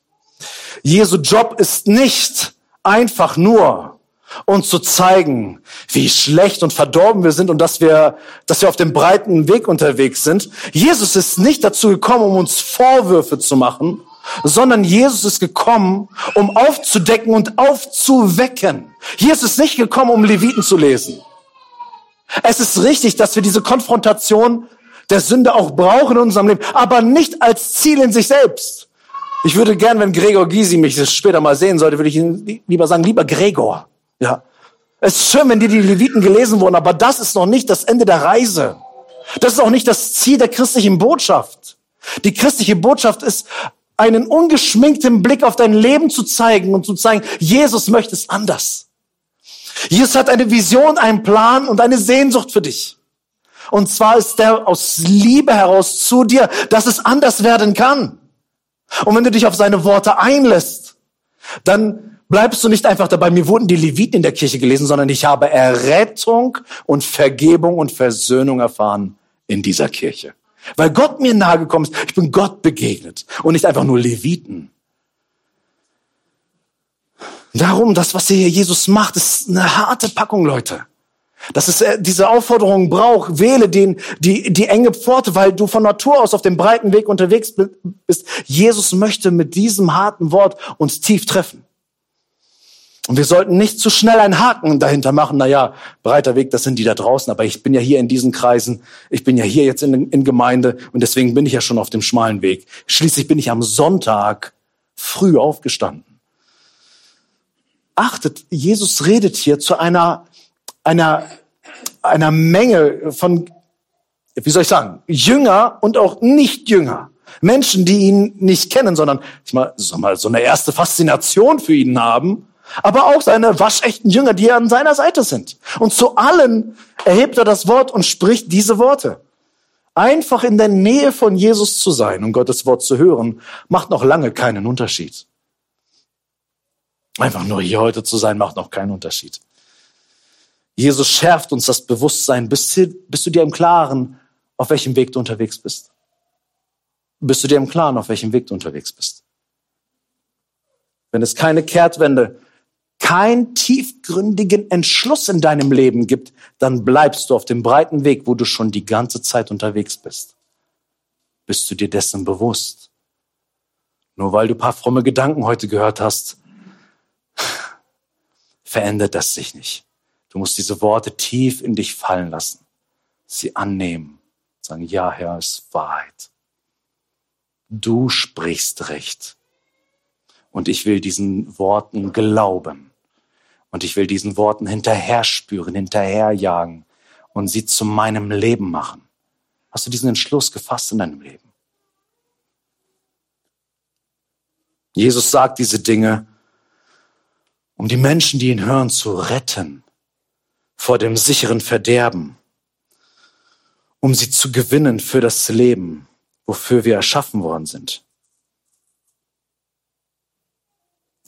Jesu Job ist nicht einfach nur, uns zu zeigen, wie schlecht und verdorben wir sind und dass wir, dass wir auf dem breiten Weg unterwegs sind. Jesus ist nicht dazu gekommen, um uns Vorwürfe zu machen, sondern Jesus ist gekommen, um aufzudecken und aufzuwecken. Jesus ist nicht gekommen, um Leviten zu lesen. Es ist richtig, dass wir diese Konfrontation der Sünde auch brauchen in unserem Leben, aber nicht als Ziel in sich selbst. Ich würde gern, wenn Gregor Gysi mich später mal sehen sollte, würde ich ihn lieber sagen, lieber Gregor. Ja. Es ist schön, wenn dir die Leviten gelesen wurden, aber das ist noch nicht das Ende der Reise. Das ist auch nicht das Ziel der christlichen Botschaft. Die christliche Botschaft ist einen ungeschminkten Blick auf dein Leben zu zeigen und zu zeigen, Jesus möchte es anders. Jesus hat eine Vision, einen Plan und eine Sehnsucht für dich. Und zwar ist der aus Liebe heraus zu dir, dass es anders werden kann. Und wenn du dich auf seine Worte einlässt, dann bleibst du nicht einfach dabei, mir wurden die Leviten in der Kirche gelesen, sondern ich habe Errettung und Vergebung und Versöhnung erfahren in dieser Kirche. Weil Gott mir nahegekommen ist. Ich bin Gott begegnet und nicht einfach nur Leviten. Darum, das, was hier Jesus macht, ist eine harte Packung, Leute. Dass es äh, diese Aufforderung braucht, wähle den, die, die enge Pforte, weil du von Natur aus auf dem breiten Weg unterwegs bist. Jesus möchte mit diesem harten Wort uns tief treffen. Und wir sollten nicht zu schnell einen Haken dahinter machen. Naja, breiter Weg, das sind die da draußen. Aber ich bin ja hier in diesen Kreisen. Ich bin ja hier jetzt in, in Gemeinde. Und deswegen bin ich ja schon auf dem schmalen Weg. Schließlich bin ich am Sonntag früh aufgestanden. Achtet, Jesus redet hier zu einer einer, einer Menge von, wie soll ich sagen, Jünger und auch Nicht-Jünger. Menschen, die ihn nicht kennen, sondern ich mal, so eine erste Faszination für ihn haben, aber auch seine waschechten Jünger, die an seiner Seite sind. Und zu allen erhebt er das Wort und spricht diese Worte. Einfach in der Nähe von Jesus zu sein und Gottes Wort zu hören, macht noch lange keinen Unterschied. Einfach nur hier heute zu sein, macht noch keinen Unterschied. Jesus schärft uns das Bewusstsein. Bist, bist du dir im Klaren, auf welchem Weg du unterwegs bist? Bist du dir im Klaren, auf welchem Weg du unterwegs bist? Wenn es keine Kehrtwende, keinen tiefgründigen Entschluss in deinem Leben gibt, dann bleibst du auf dem breiten Weg, wo du schon die ganze Zeit unterwegs bist. Bist du dir dessen bewusst? Nur weil du paar fromme Gedanken heute gehört hast, verändert das sich nicht. Du musst diese Worte tief in dich fallen lassen, sie annehmen, sagen, ja, Herr, es ist Wahrheit. Du sprichst recht. Und ich will diesen Worten glauben. Und ich will diesen Worten hinterher spüren, hinterherjagen und sie zu meinem Leben machen. Hast du diesen Entschluss gefasst in deinem Leben? Jesus sagt diese Dinge, um die Menschen, die ihn hören, zu retten vor dem sicheren Verderben, um sie zu gewinnen für das Leben, wofür wir erschaffen worden sind.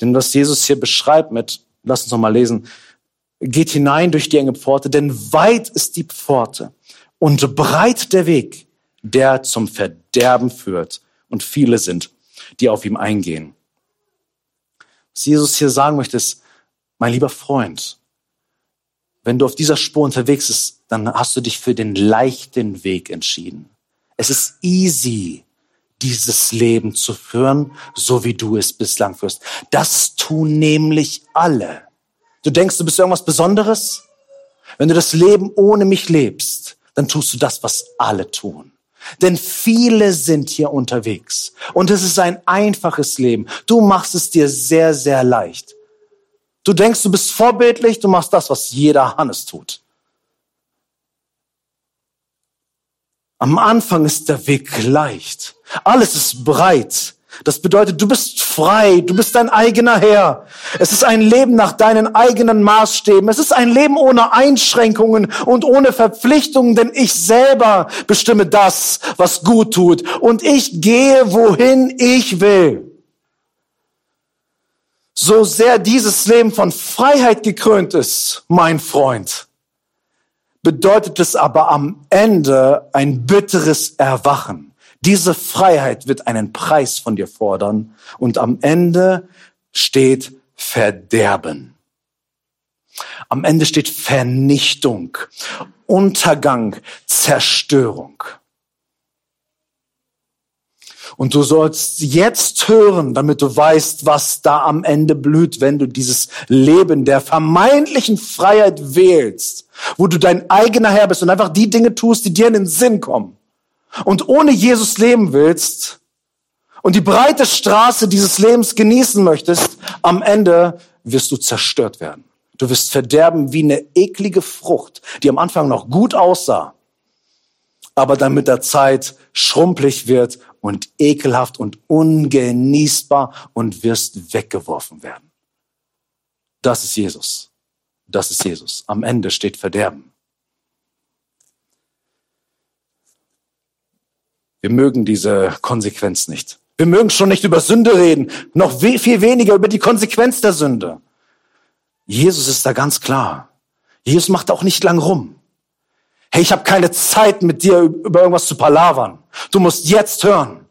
Denn was Jesus hier beschreibt mit, lass uns noch mal lesen, geht hinein durch die enge Pforte, denn weit ist die Pforte und breit der Weg, der zum Verderben führt. Und viele sind, die auf ihm eingehen. Was Jesus hier sagen möchte, ist, mein lieber Freund, wenn du auf dieser Spur unterwegs bist, dann hast du dich für den leichten Weg entschieden. Es ist easy, dieses Leben zu führen, so wie du es bislang führst. Das tun nämlich alle. Du denkst, du bist irgendwas Besonderes? Wenn du das Leben ohne mich lebst, dann tust du das, was alle tun. Denn viele sind hier unterwegs. Und es ist ein einfaches Leben. Du machst es dir sehr, sehr leicht. Du denkst, du bist vorbildlich, du machst das, was jeder Hannes tut. Am Anfang ist der Weg leicht. Alles ist breit. Das bedeutet, du bist frei, du bist dein eigener Herr. Es ist ein Leben nach deinen eigenen Maßstäben. Es ist ein Leben ohne Einschränkungen und ohne Verpflichtungen, denn ich selber bestimme das, was gut tut. Und ich gehe, wohin ich will. So sehr dieses Leben von Freiheit gekrönt ist, mein Freund, bedeutet es aber am Ende ein bitteres Erwachen. Diese Freiheit wird einen Preis von dir fordern und am Ende steht Verderben. Am Ende steht Vernichtung, Untergang, Zerstörung. Und du sollst jetzt hören, damit du weißt, was da am Ende blüht, wenn du dieses Leben der vermeintlichen Freiheit wählst, wo du dein eigener Herr bist und einfach die Dinge tust, die dir in den Sinn kommen. Und ohne Jesus leben willst und die breite Straße dieses Lebens genießen möchtest, am Ende wirst du zerstört werden. Du wirst verderben wie eine eklige Frucht, die am Anfang noch gut aussah, aber dann mit der Zeit schrumpelig wird und ekelhaft und ungenießbar und wirst weggeworfen werden. Das ist Jesus. Das ist Jesus. Am Ende steht Verderben. Wir mögen diese Konsequenz nicht. Wir mögen schon nicht über Sünde reden, noch viel weniger über die Konsequenz der Sünde. Jesus ist da ganz klar. Jesus macht auch nicht lang rum. Hey, ich habe keine Zeit mit dir über irgendwas zu palavern. Du musst jetzt hören.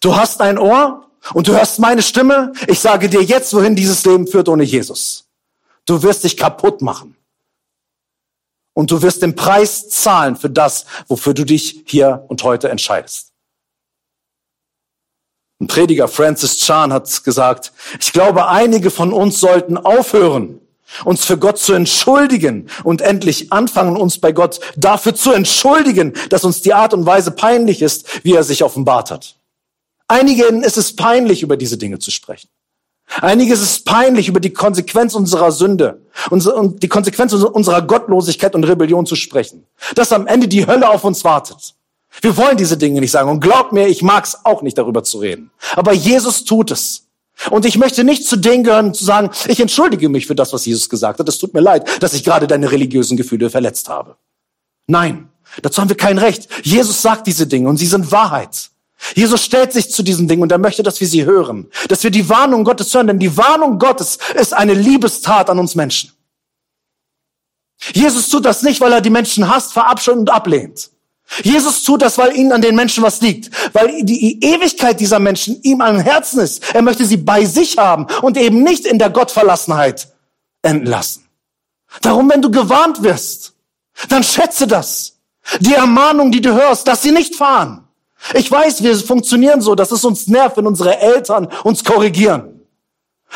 Du hast ein Ohr und du hörst meine Stimme. Ich sage dir jetzt, wohin dieses Leben führt ohne Jesus. Du wirst dich kaputt machen. Und du wirst den Preis zahlen für das, wofür du dich hier und heute entscheidest. Ein Prediger Francis Chan hat gesagt, ich glaube, einige von uns sollten aufhören, uns für Gott zu entschuldigen und endlich anfangen, uns bei Gott dafür zu entschuldigen, dass uns die Art und Weise peinlich ist, wie er sich offenbart hat. Einigen ist es peinlich, über diese Dinge zu sprechen. Einigen ist es peinlich, über die Konsequenz unserer Sünde und die Konsequenz unserer Gottlosigkeit und Rebellion zu sprechen. Dass am Ende die Hölle auf uns wartet. Wir wollen diese Dinge nicht sagen. Und glaub mir, ich mag es auch nicht, darüber zu reden. Aber Jesus tut es. Und ich möchte nicht zu denen gehören, zu sagen, ich entschuldige mich für das, was Jesus gesagt hat. Es tut mir leid, dass ich gerade deine religiösen Gefühle verletzt habe. Nein, dazu haben wir kein Recht. Jesus sagt diese Dinge und sie sind Wahrheit. Jesus stellt sich zu diesen Dingen und er möchte, dass wir sie hören, dass wir die Warnung Gottes hören, denn die Warnung Gottes ist eine Liebestat an uns Menschen. Jesus tut das nicht, weil er die Menschen hasst, verabscheut und ablehnt. Jesus tut das, weil ihnen an den Menschen was liegt, weil die Ewigkeit dieser Menschen ihm am Herzen ist. Er möchte sie bei sich haben und eben nicht in der Gottverlassenheit enden lassen. Darum, wenn du gewarnt wirst, dann schätze das. Die Ermahnung, die du hörst, dass sie nicht fahren. Ich weiß, wir funktionieren so, dass es uns nervt, wenn unsere Eltern uns korrigieren.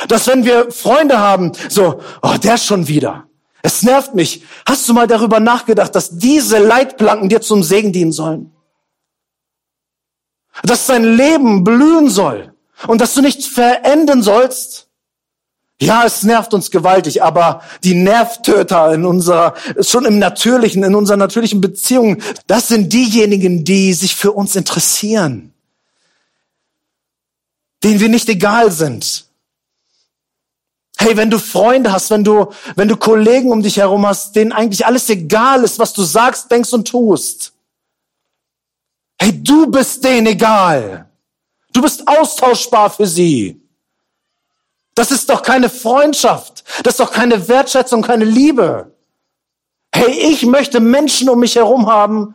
Dass wenn wir Freunde haben, so, oh, der schon wieder. Es nervt mich. Hast du mal darüber nachgedacht, dass diese Leitplanken dir zum Segen dienen sollen? Dass dein Leben blühen soll und dass du nicht verenden sollst? Ja, es nervt uns gewaltig, aber die Nervtöter in unserer, schon im natürlichen, in unserer natürlichen Beziehung, das sind diejenigen, die sich für uns interessieren, denen wir nicht egal sind. Hey, wenn du Freunde hast, wenn du, wenn du Kollegen um dich herum hast, denen eigentlich alles egal ist, was du sagst, denkst und tust. Hey, du bist denen egal. Du bist austauschbar für sie. Das ist doch keine Freundschaft. Das ist doch keine Wertschätzung, keine Liebe. Hey, ich möchte Menschen um mich herum haben,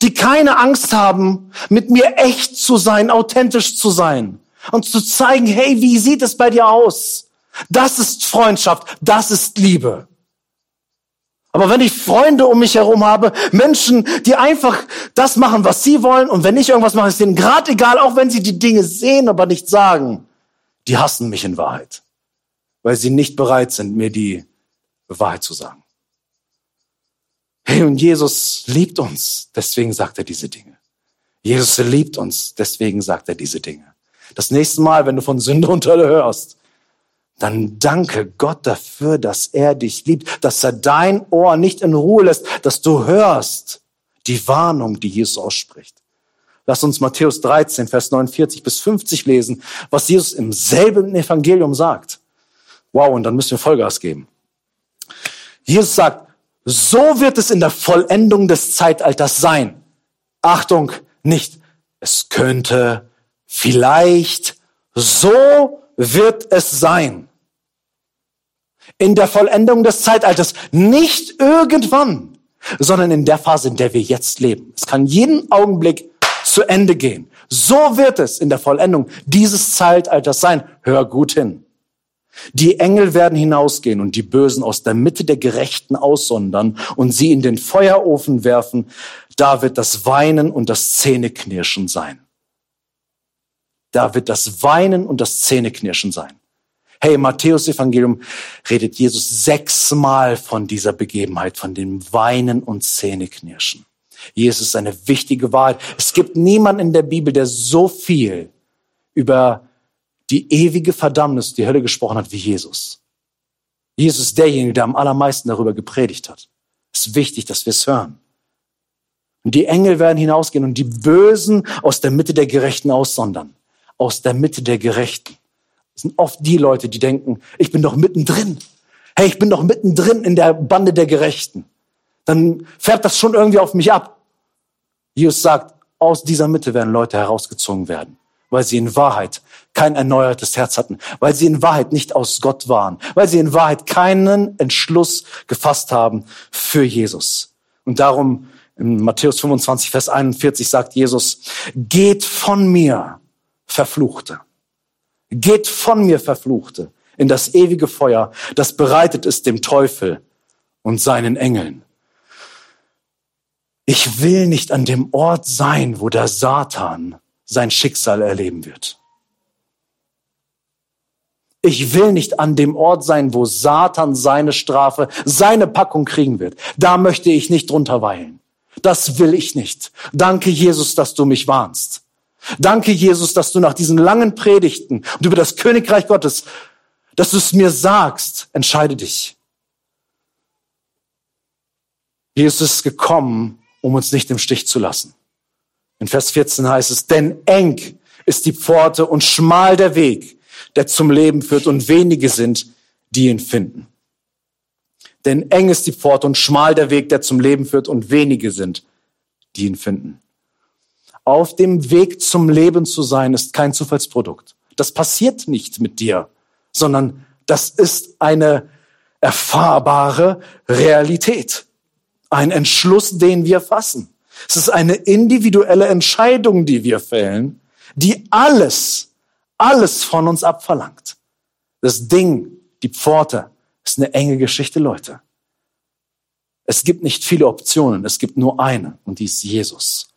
die keine Angst haben, mit mir echt zu sein, authentisch zu sein und zu zeigen, hey, wie sieht es bei dir aus? Das ist Freundschaft, das ist Liebe. Aber wenn ich Freunde um mich herum habe, Menschen, die einfach das machen, was sie wollen, und wenn ich irgendwas mache, ist denen gerade egal, auch wenn sie die Dinge sehen, aber nicht sagen, die hassen mich in Wahrheit, weil sie nicht bereit sind, mir die Wahrheit zu sagen. Hey, und Jesus liebt uns, deswegen sagt er diese Dinge. Jesus liebt uns, deswegen sagt er diese Dinge. Das nächste Mal, wenn du von Sünde und Hölle hörst, dann danke Gott dafür, dass er dich liebt, dass er dein Ohr nicht in Ruhe lässt, dass du hörst die Warnung, die Jesus ausspricht. Lass uns Matthäus 13, Vers 49 bis 50 lesen, was Jesus im selben Evangelium sagt. Wow, und dann müssen wir Vollgas geben. Jesus sagt, so wird es in der Vollendung des Zeitalters sein. Achtung, nicht, es könnte, vielleicht, so wird es sein in der Vollendung des Zeitalters. Nicht irgendwann, sondern in der Phase, in der wir jetzt leben. Es kann jeden Augenblick zu Ende gehen. So wird es in der Vollendung dieses Zeitalters sein. Hör gut hin. Die Engel werden hinausgehen und die Bösen aus der Mitte der Gerechten aussondern und sie in den Feuerofen werfen. Da wird das Weinen und das Zähneknirschen sein. Da wird das Weinen und das Zähneknirschen sein. Hey, im Matthäus-Evangelium redet Jesus sechsmal von dieser Begebenheit, von dem Weinen und Zähneknirschen. Jesus ist eine wichtige Wahrheit. Es gibt niemanden in der Bibel, der so viel über die ewige Verdammnis, die Hölle gesprochen hat, wie Jesus. Jesus ist derjenige, der am allermeisten darüber gepredigt hat. Es ist wichtig, dass wir es hören. Und die Engel werden hinausgehen und die Bösen aus der Mitte der Gerechten aussondern. Aus der Mitte der Gerechten. Sind oft die Leute, die denken, ich bin doch mittendrin. Hey, ich bin doch mittendrin in der Bande der Gerechten. Dann fährt das schon irgendwie auf mich ab. Jesus sagt, aus dieser Mitte werden Leute herausgezogen werden, weil sie in Wahrheit kein erneuertes Herz hatten, weil sie in Wahrheit nicht aus Gott waren, weil sie in Wahrheit keinen Entschluss gefasst haben für Jesus. Und darum in Matthäus 25, Vers 41 sagt Jesus, geht von mir, Verfluchte. Geht von mir, Verfluchte, in das ewige Feuer, das bereitet ist dem Teufel und seinen Engeln. Ich will nicht an dem Ort sein, wo der Satan sein Schicksal erleben wird. Ich will nicht an dem Ort sein, wo Satan seine Strafe, seine Packung kriegen wird. Da möchte ich nicht drunter weilen. Das will ich nicht. Danke, Jesus, dass du mich warnst. Danke, Jesus, dass du nach diesen langen Predigten und über das Königreich Gottes, dass du es mir sagst, entscheide dich. Jesus ist gekommen, um uns nicht im Stich zu lassen. In Vers 14 heißt es, denn eng ist die Pforte und schmal der Weg, der zum Leben führt und wenige sind, die ihn finden. Denn eng ist die Pforte und schmal der Weg, der zum Leben führt und wenige sind, die ihn finden. Auf dem Weg zum Leben zu sein, ist kein Zufallsprodukt. Das passiert nicht mit dir, sondern das ist eine erfahrbare Realität. Ein Entschluss, den wir fassen. Es ist eine individuelle Entscheidung, die wir fällen, die alles, alles von uns abverlangt. Das Ding, die Pforte, ist eine enge Geschichte, Leute. Es gibt nicht viele Optionen, es gibt nur eine und die ist Jesus.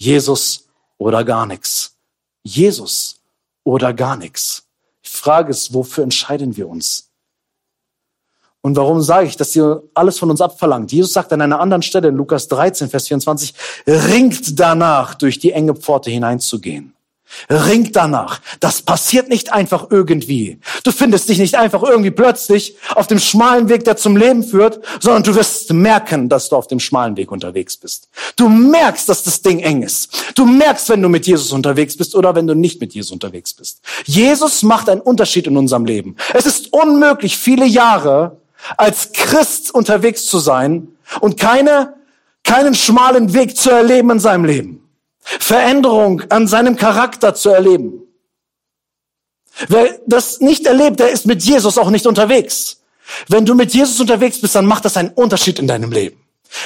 Jesus oder gar nichts. Jesus oder gar nichts. Die Frage ist, wofür entscheiden wir uns? Und warum sage ich, dass ihr alles von uns abverlangt? Jesus sagt an einer anderen Stelle in Lukas 13, Vers 24, ringt danach, durch die enge Pforte hineinzugehen. Ringt danach. Das passiert nicht einfach irgendwie. Du findest dich nicht einfach irgendwie plötzlich auf dem schmalen Weg, der zum Leben führt, sondern du wirst merken, dass du auf dem schmalen Weg unterwegs bist. Du merkst, dass das Ding eng ist. Du merkst, wenn du mit Jesus unterwegs bist oder wenn du nicht mit Jesus unterwegs bist. Jesus macht einen Unterschied in unserem Leben. Es ist unmöglich, viele Jahre als Christ unterwegs zu sein und keine, keinen schmalen Weg zu erleben in seinem Leben. Veränderung an seinem Charakter zu erleben. Wer das nicht erlebt, der ist mit Jesus auch nicht unterwegs. Wenn du mit Jesus unterwegs bist, dann macht das einen Unterschied in deinem Leben.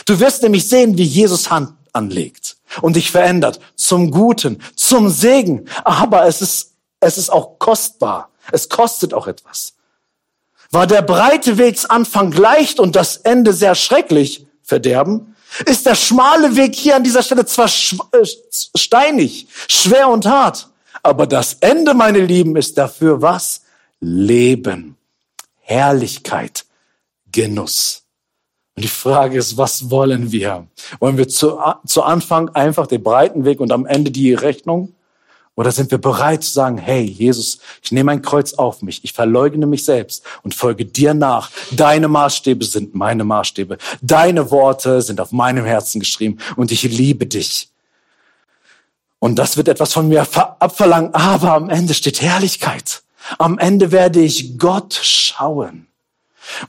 Du wirst nämlich sehen, wie Jesus Hand anlegt und dich verändert zum Guten, zum Segen. Aber es ist, es ist auch kostbar. Es kostet auch etwas. War der breite Wegsanfang leicht und das Ende sehr schrecklich, Verderben, ist der schmale Weg hier an dieser Stelle zwar äh, steinig, schwer und hart, aber das Ende, meine Lieben, ist dafür was? Leben, Herrlichkeit, Genuss. Und die Frage ist, was wollen wir? Wollen wir zu, zu Anfang einfach den breiten Weg und am Ende die Rechnung? Oder sind wir bereit zu sagen, hey Jesus, ich nehme ein Kreuz auf mich, ich verleugne mich selbst und folge dir nach. Deine Maßstäbe sind meine Maßstäbe. Deine Worte sind auf meinem Herzen geschrieben und ich liebe dich. Und das wird etwas von mir abverlangen, aber am Ende steht Herrlichkeit. Am Ende werde ich Gott schauen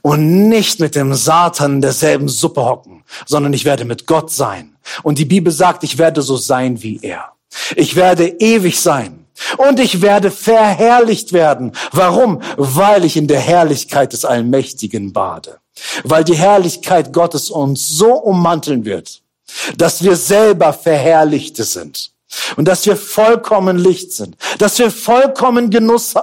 und nicht mit dem Satan derselben Suppe hocken, sondern ich werde mit Gott sein. Und die Bibel sagt, ich werde so sein wie er. Ich werde ewig sein. Und ich werde verherrlicht werden. Warum? Weil ich in der Herrlichkeit des Allmächtigen bade. Weil die Herrlichkeit Gottes uns so ummanteln wird, dass wir selber Verherrlichte sind. Und dass wir vollkommen Licht sind, dass wir vollkommen Genuss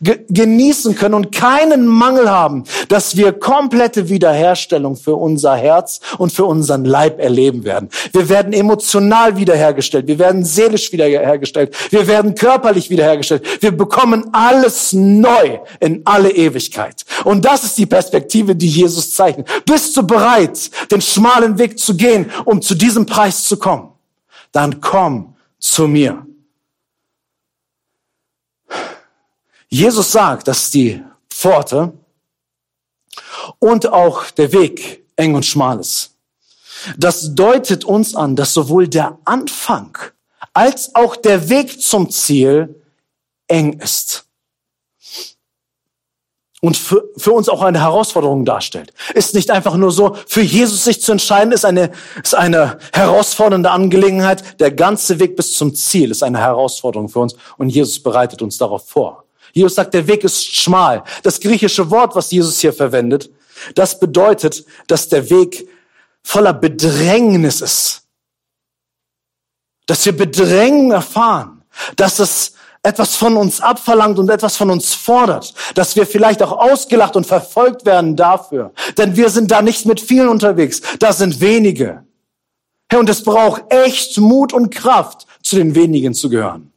genießen können und keinen Mangel haben, dass wir komplette Wiederherstellung für unser Herz und für unseren Leib erleben werden. Wir werden emotional wiederhergestellt, wir werden seelisch wiederhergestellt, wir werden körperlich wiederhergestellt. Wir bekommen alles neu in alle Ewigkeit. Und das ist die Perspektive, die Jesus zeichnet. Bist du bereit, den schmalen Weg zu gehen, um zu diesem Preis zu kommen? Dann komm zu mir. Jesus sagt, dass die Pforte und auch der Weg eng und schmal ist. Das deutet uns an, dass sowohl der Anfang als auch der Weg zum Ziel eng ist. Und für, für uns auch eine Herausforderung darstellt. Ist nicht einfach nur so, für Jesus sich zu entscheiden, ist eine, ist eine herausfordernde Angelegenheit. Der ganze Weg bis zum Ziel ist eine Herausforderung für uns und Jesus bereitet uns darauf vor. Jesus sagt, der Weg ist schmal. Das griechische Wort, was Jesus hier verwendet, das bedeutet, dass der Weg voller Bedrängnis ist. Dass wir Bedrängen erfahren. Dass es etwas von uns abverlangt und etwas von uns fordert, dass wir vielleicht auch ausgelacht und verfolgt werden dafür. Denn wir sind da nicht mit vielen unterwegs, da sind wenige. Herr, und es braucht echt Mut und Kraft, zu den wenigen zu gehören.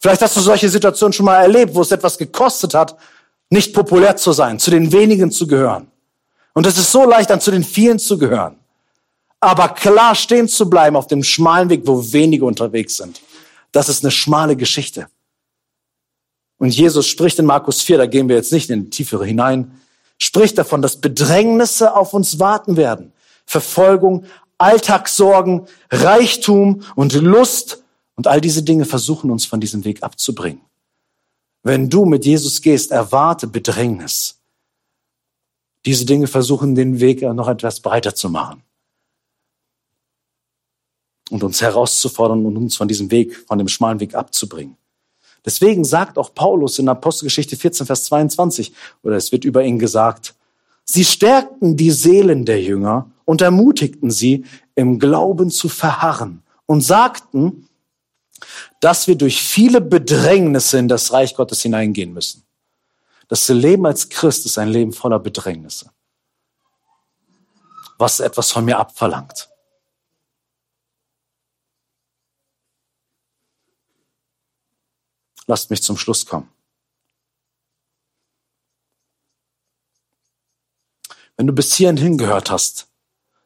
Vielleicht hast du solche Situationen schon mal erlebt, wo es etwas gekostet hat, nicht populär zu sein, zu den wenigen zu gehören. Und es ist so leicht, dann zu den vielen zu gehören. Aber klar stehen zu bleiben auf dem schmalen Weg, wo wenige unterwegs sind. Das ist eine schmale Geschichte. Und Jesus spricht in Markus 4, da gehen wir jetzt nicht in die Tiefere hinein, spricht davon, dass Bedrängnisse auf uns warten werden. Verfolgung, Alltagssorgen, Reichtum und Lust und all diese Dinge versuchen uns von diesem Weg abzubringen. Wenn du mit Jesus gehst, erwarte Bedrängnis. Diese Dinge versuchen den Weg noch etwas breiter zu machen und uns herauszufordern und uns von diesem Weg, von dem schmalen Weg abzubringen. Deswegen sagt auch Paulus in Apostelgeschichte 14, Vers 22, oder es wird über ihn gesagt, sie stärkten die Seelen der Jünger und ermutigten sie, im Glauben zu verharren und sagten, dass wir durch viele Bedrängnisse in das Reich Gottes hineingehen müssen. Das Leben als Christ ist ein Leben voller Bedrängnisse, was etwas von mir abverlangt. Lasst mich zum Schluss kommen. Wenn du bis hierhin hingehört hast,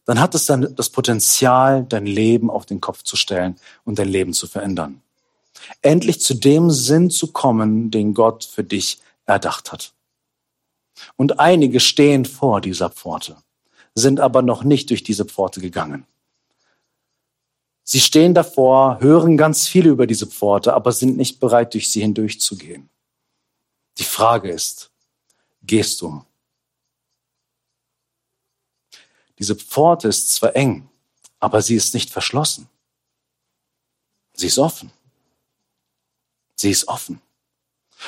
dann hat es dann das Potenzial, dein Leben auf den Kopf zu stellen und dein Leben zu verändern. Endlich zu dem Sinn zu kommen, den Gott für dich erdacht hat. Und einige stehen vor dieser Pforte, sind aber noch nicht durch diese Pforte gegangen. Sie stehen davor, hören ganz viel über diese Pforte, aber sind nicht bereit, durch sie hindurchzugehen. Die Frage ist, gehst du? Diese Pforte ist zwar eng, aber sie ist nicht verschlossen. Sie ist offen. Sie ist offen.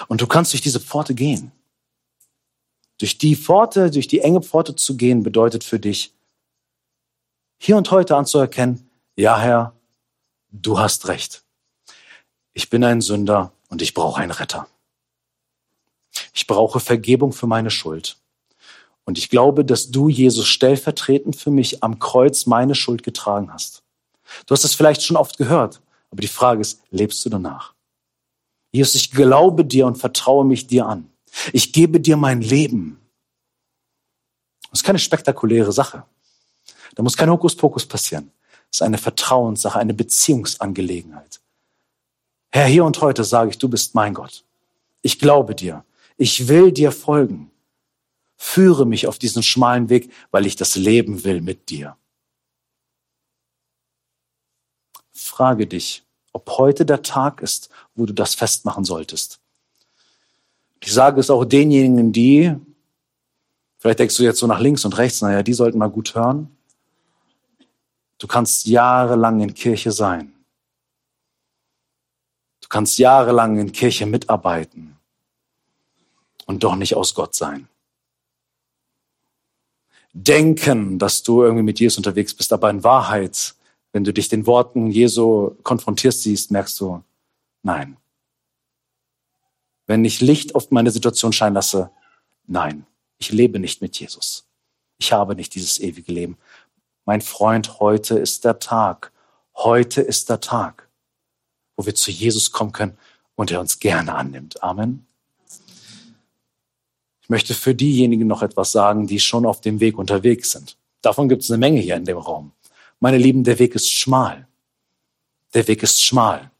Und du kannst durch diese Pforte gehen. Durch die Pforte, durch die enge Pforte zu gehen, bedeutet für dich, hier und heute anzuerkennen, ja Herr, du hast recht. Ich bin ein Sünder und ich brauche einen Retter. Ich brauche Vergebung für meine Schuld. Und ich glaube, dass du, Jesus, stellvertretend für mich am Kreuz meine Schuld getragen hast. Du hast es vielleicht schon oft gehört, aber die Frage ist, lebst du danach? Jesus, ich glaube dir und vertraue mich dir an. Ich gebe dir mein Leben. Das ist keine spektakuläre Sache. Da muss kein Hokuspokus passieren. Ist eine Vertrauenssache, eine Beziehungsangelegenheit. Herr, hier und heute sage ich, du bist mein Gott. Ich glaube dir. Ich will dir folgen. Führe mich auf diesen schmalen Weg, weil ich das Leben will mit dir. Frage dich, ob heute der Tag ist, wo du das festmachen solltest. Ich sage es auch denjenigen, die, vielleicht denkst du jetzt so nach links und rechts, naja, die sollten mal gut hören. Du kannst jahrelang in Kirche sein. Du kannst jahrelang in Kirche mitarbeiten und doch nicht aus Gott sein. Denken, dass du irgendwie mit Jesus unterwegs bist, aber in Wahrheit, wenn du dich den Worten Jesu konfrontierst siehst, merkst du, nein. Wenn ich Licht auf meine Situation scheinen lasse, nein, ich lebe nicht mit Jesus. Ich habe nicht dieses ewige Leben. Mein Freund, heute ist der Tag. Heute ist der Tag, wo wir zu Jesus kommen können und er uns gerne annimmt. Amen. Ich möchte für diejenigen noch etwas sagen, die schon auf dem Weg unterwegs sind. Davon gibt es eine Menge hier in dem Raum. Meine Lieben, der Weg ist schmal. Der Weg ist schmal.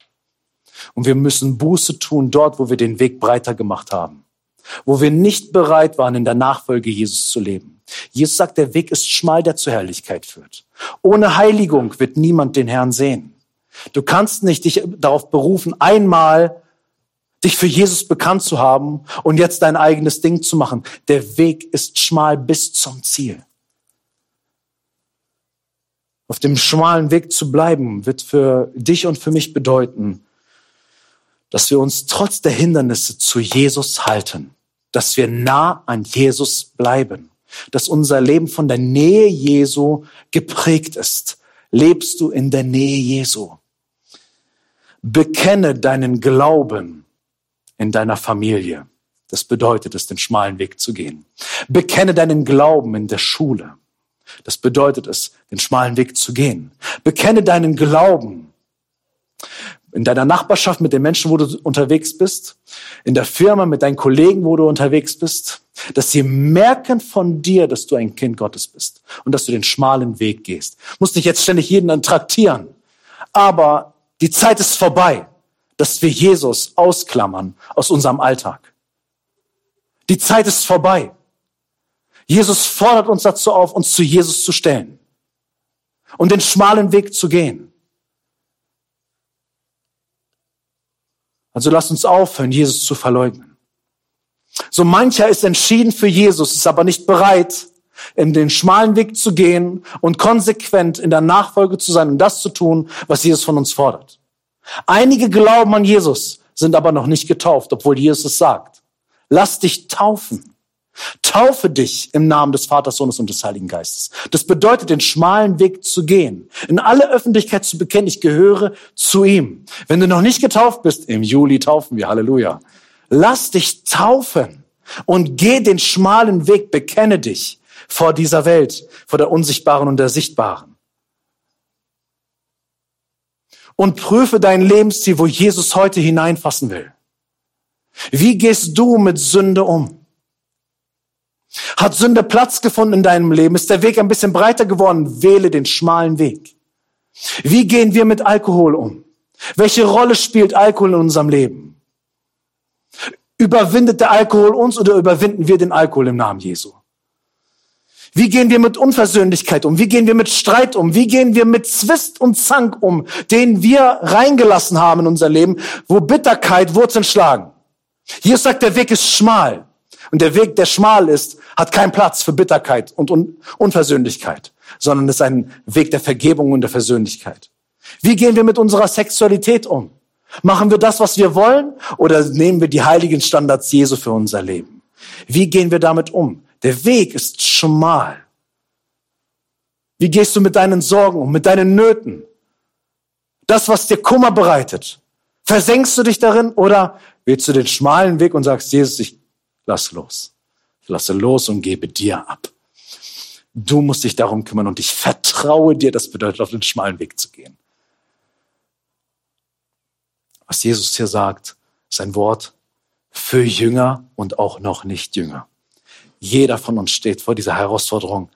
Und wir müssen Buße tun dort, wo wir den Weg breiter gemacht haben. Wo wir nicht bereit waren, in der Nachfolge Jesus zu leben Jesus sagt, der Weg ist schmal, der zur Herrlichkeit führt. Ohne Heiligung wird niemand den Herrn sehen. Du kannst nicht dich darauf berufen, einmal dich für Jesus bekannt zu haben und jetzt dein eigenes Ding zu machen. Der Weg ist schmal bis zum Ziel. Auf dem schmalen Weg zu bleiben, wird für dich und für mich bedeuten, dass wir uns trotz der Hindernisse zu Jesus halten, dass wir nah an Jesus bleiben, dass unser Leben von der Nähe Jesu geprägt ist. Lebst du in der Nähe Jesu? Bekenne deinen Glauben in deiner Familie. Das bedeutet es, den schmalen Weg zu gehen. Bekenne deinen Glauben in der Schule. Das bedeutet es, den schmalen Weg zu gehen. Bekenne deinen Glauben in deiner Nachbarschaft mit den Menschen, wo du unterwegs bist, in der Firma mit deinen Kollegen, wo du unterwegs bist, dass sie merken von dir, dass du ein Kind Gottes bist und dass du den schmalen Weg gehst. Musst nicht jetzt ständig jeden traktieren, aber die Zeit ist vorbei, dass wir Jesus ausklammern aus unserem Alltag. Die Zeit ist vorbei. Jesus fordert uns dazu auf, uns zu Jesus zu stellen und den schmalen Weg zu gehen. Also lasst uns aufhören, Jesus zu verleugnen. So mancher ist entschieden für Jesus, ist aber nicht bereit, in den schmalen Weg zu gehen und konsequent in der Nachfolge zu sein und das zu tun, was Jesus von uns fordert. Einige glauben an Jesus, sind aber noch nicht getauft, obwohl Jesus es sagt. Lass dich taufen. Taufe dich im Namen des Vaters, Sohnes und des Heiligen Geistes. Das bedeutet, den schmalen Weg zu gehen, in alle Öffentlichkeit zu bekennen, ich gehöre zu ihm. Wenn du noch nicht getauft bist, im Juli taufen wir, Halleluja. Lass dich taufen und geh den schmalen Weg, bekenne dich vor dieser Welt, vor der unsichtbaren und der sichtbaren. Und prüfe dein Lebensziel, wo Jesus heute hineinfassen will. Wie gehst du mit Sünde um? Hat Sünde Platz gefunden in deinem Leben? Ist der Weg ein bisschen breiter geworden? Wähle den schmalen Weg. Wie gehen wir mit Alkohol um? Welche Rolle spielt Alkohol in unserem Leben? Überwindet der Alkohol uns oder überwinden wir den Alkohol im Namen Jesu? Wie gehen wir mit Unversöhnlichkeit um? Wie gehen wir mit Streit um? Wie gehen wir mit Zwist und Zank um, den wir reingelassen haben in unser Leben, wo Bitterkeit Wurzeln schlagen? Hier sagt, der Weg ist schmal. Und der Weg, der schmal ist, hat keinen Platz für Bitterkeit und Un Unversöhnlichkeit, sondern ist ein Weg der Vergebung und der Versöhnlichkeit. Wie gehen wir mit unserer Sexualität um? Machen wir das, was wir wollen, oder nehmen wir die heiligen Standards Jesu für unser Leben? Wie gehen wir damit um? Der Weg ist schmal. Wie gehst du mit deinen Sorgen um, mit deinen Nöten? Das, was dir Kummer bereitet. Versenkst du dich darin oder wählst du den schmalen Weg und sagst, Jesus, ich lass los. Lasse los und gebe dir ab. Du musst dich darum kümmern und ich vertraue dir. Das bedeutet, auf den schmalen Weg zu gehen. Was Jesus hier sagt, ist ein Wort für Jünger und auch noch nicht Jünger. Jeder von uns steht vor dieser Herausforderung,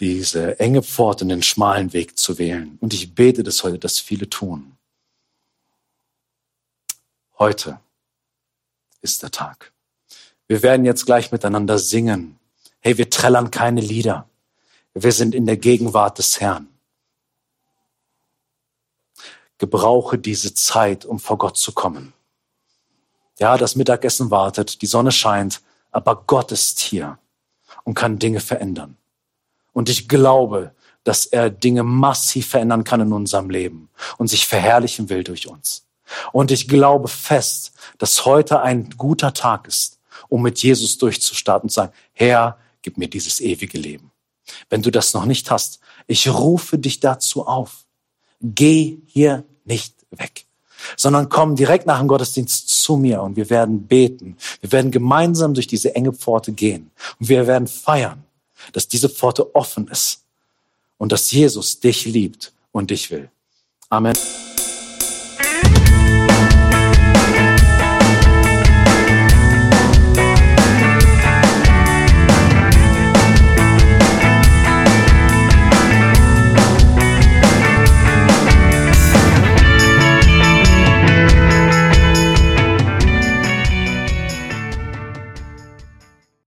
diese enge Pforte und den schmalen Weg zu wählen. Und ich bete das heute, dass viele tun. Heute ist der Tag. Wir werden jetzt gleich miteinander singen. Hey, wir trällern keine Lieder. Wir sind in der Gegenwart des Herrn. Gebrauche diese Zeit, um vor Gott zu kommen. Ja, das Mittagessen wartet, die Sonne scheint, aber Gott ist hier und kann Dinge verändern. Und ich glaube, dass er Dinge massiv verändern kann in unserem Leben und sich verherrlichen will durch uns. Und ich glaube fest, dass heute ein guter Tag ist, um mit Jesus durchzustarten und zu sagen, Herr, gib mir dieses ewige Leben. Wenn du das noch nicht hast, ich rufe dich dazu auf. Geh hier nicht weg, sondern komm direkt nach dem Gottesdienst zu mir und wir werden beten. Wir werden gemeinsam durch diese enge Pforte gehen und wir werden feiern, dass diese Pforte offen ist und dass Jesus dich liebt und dich will. Amen.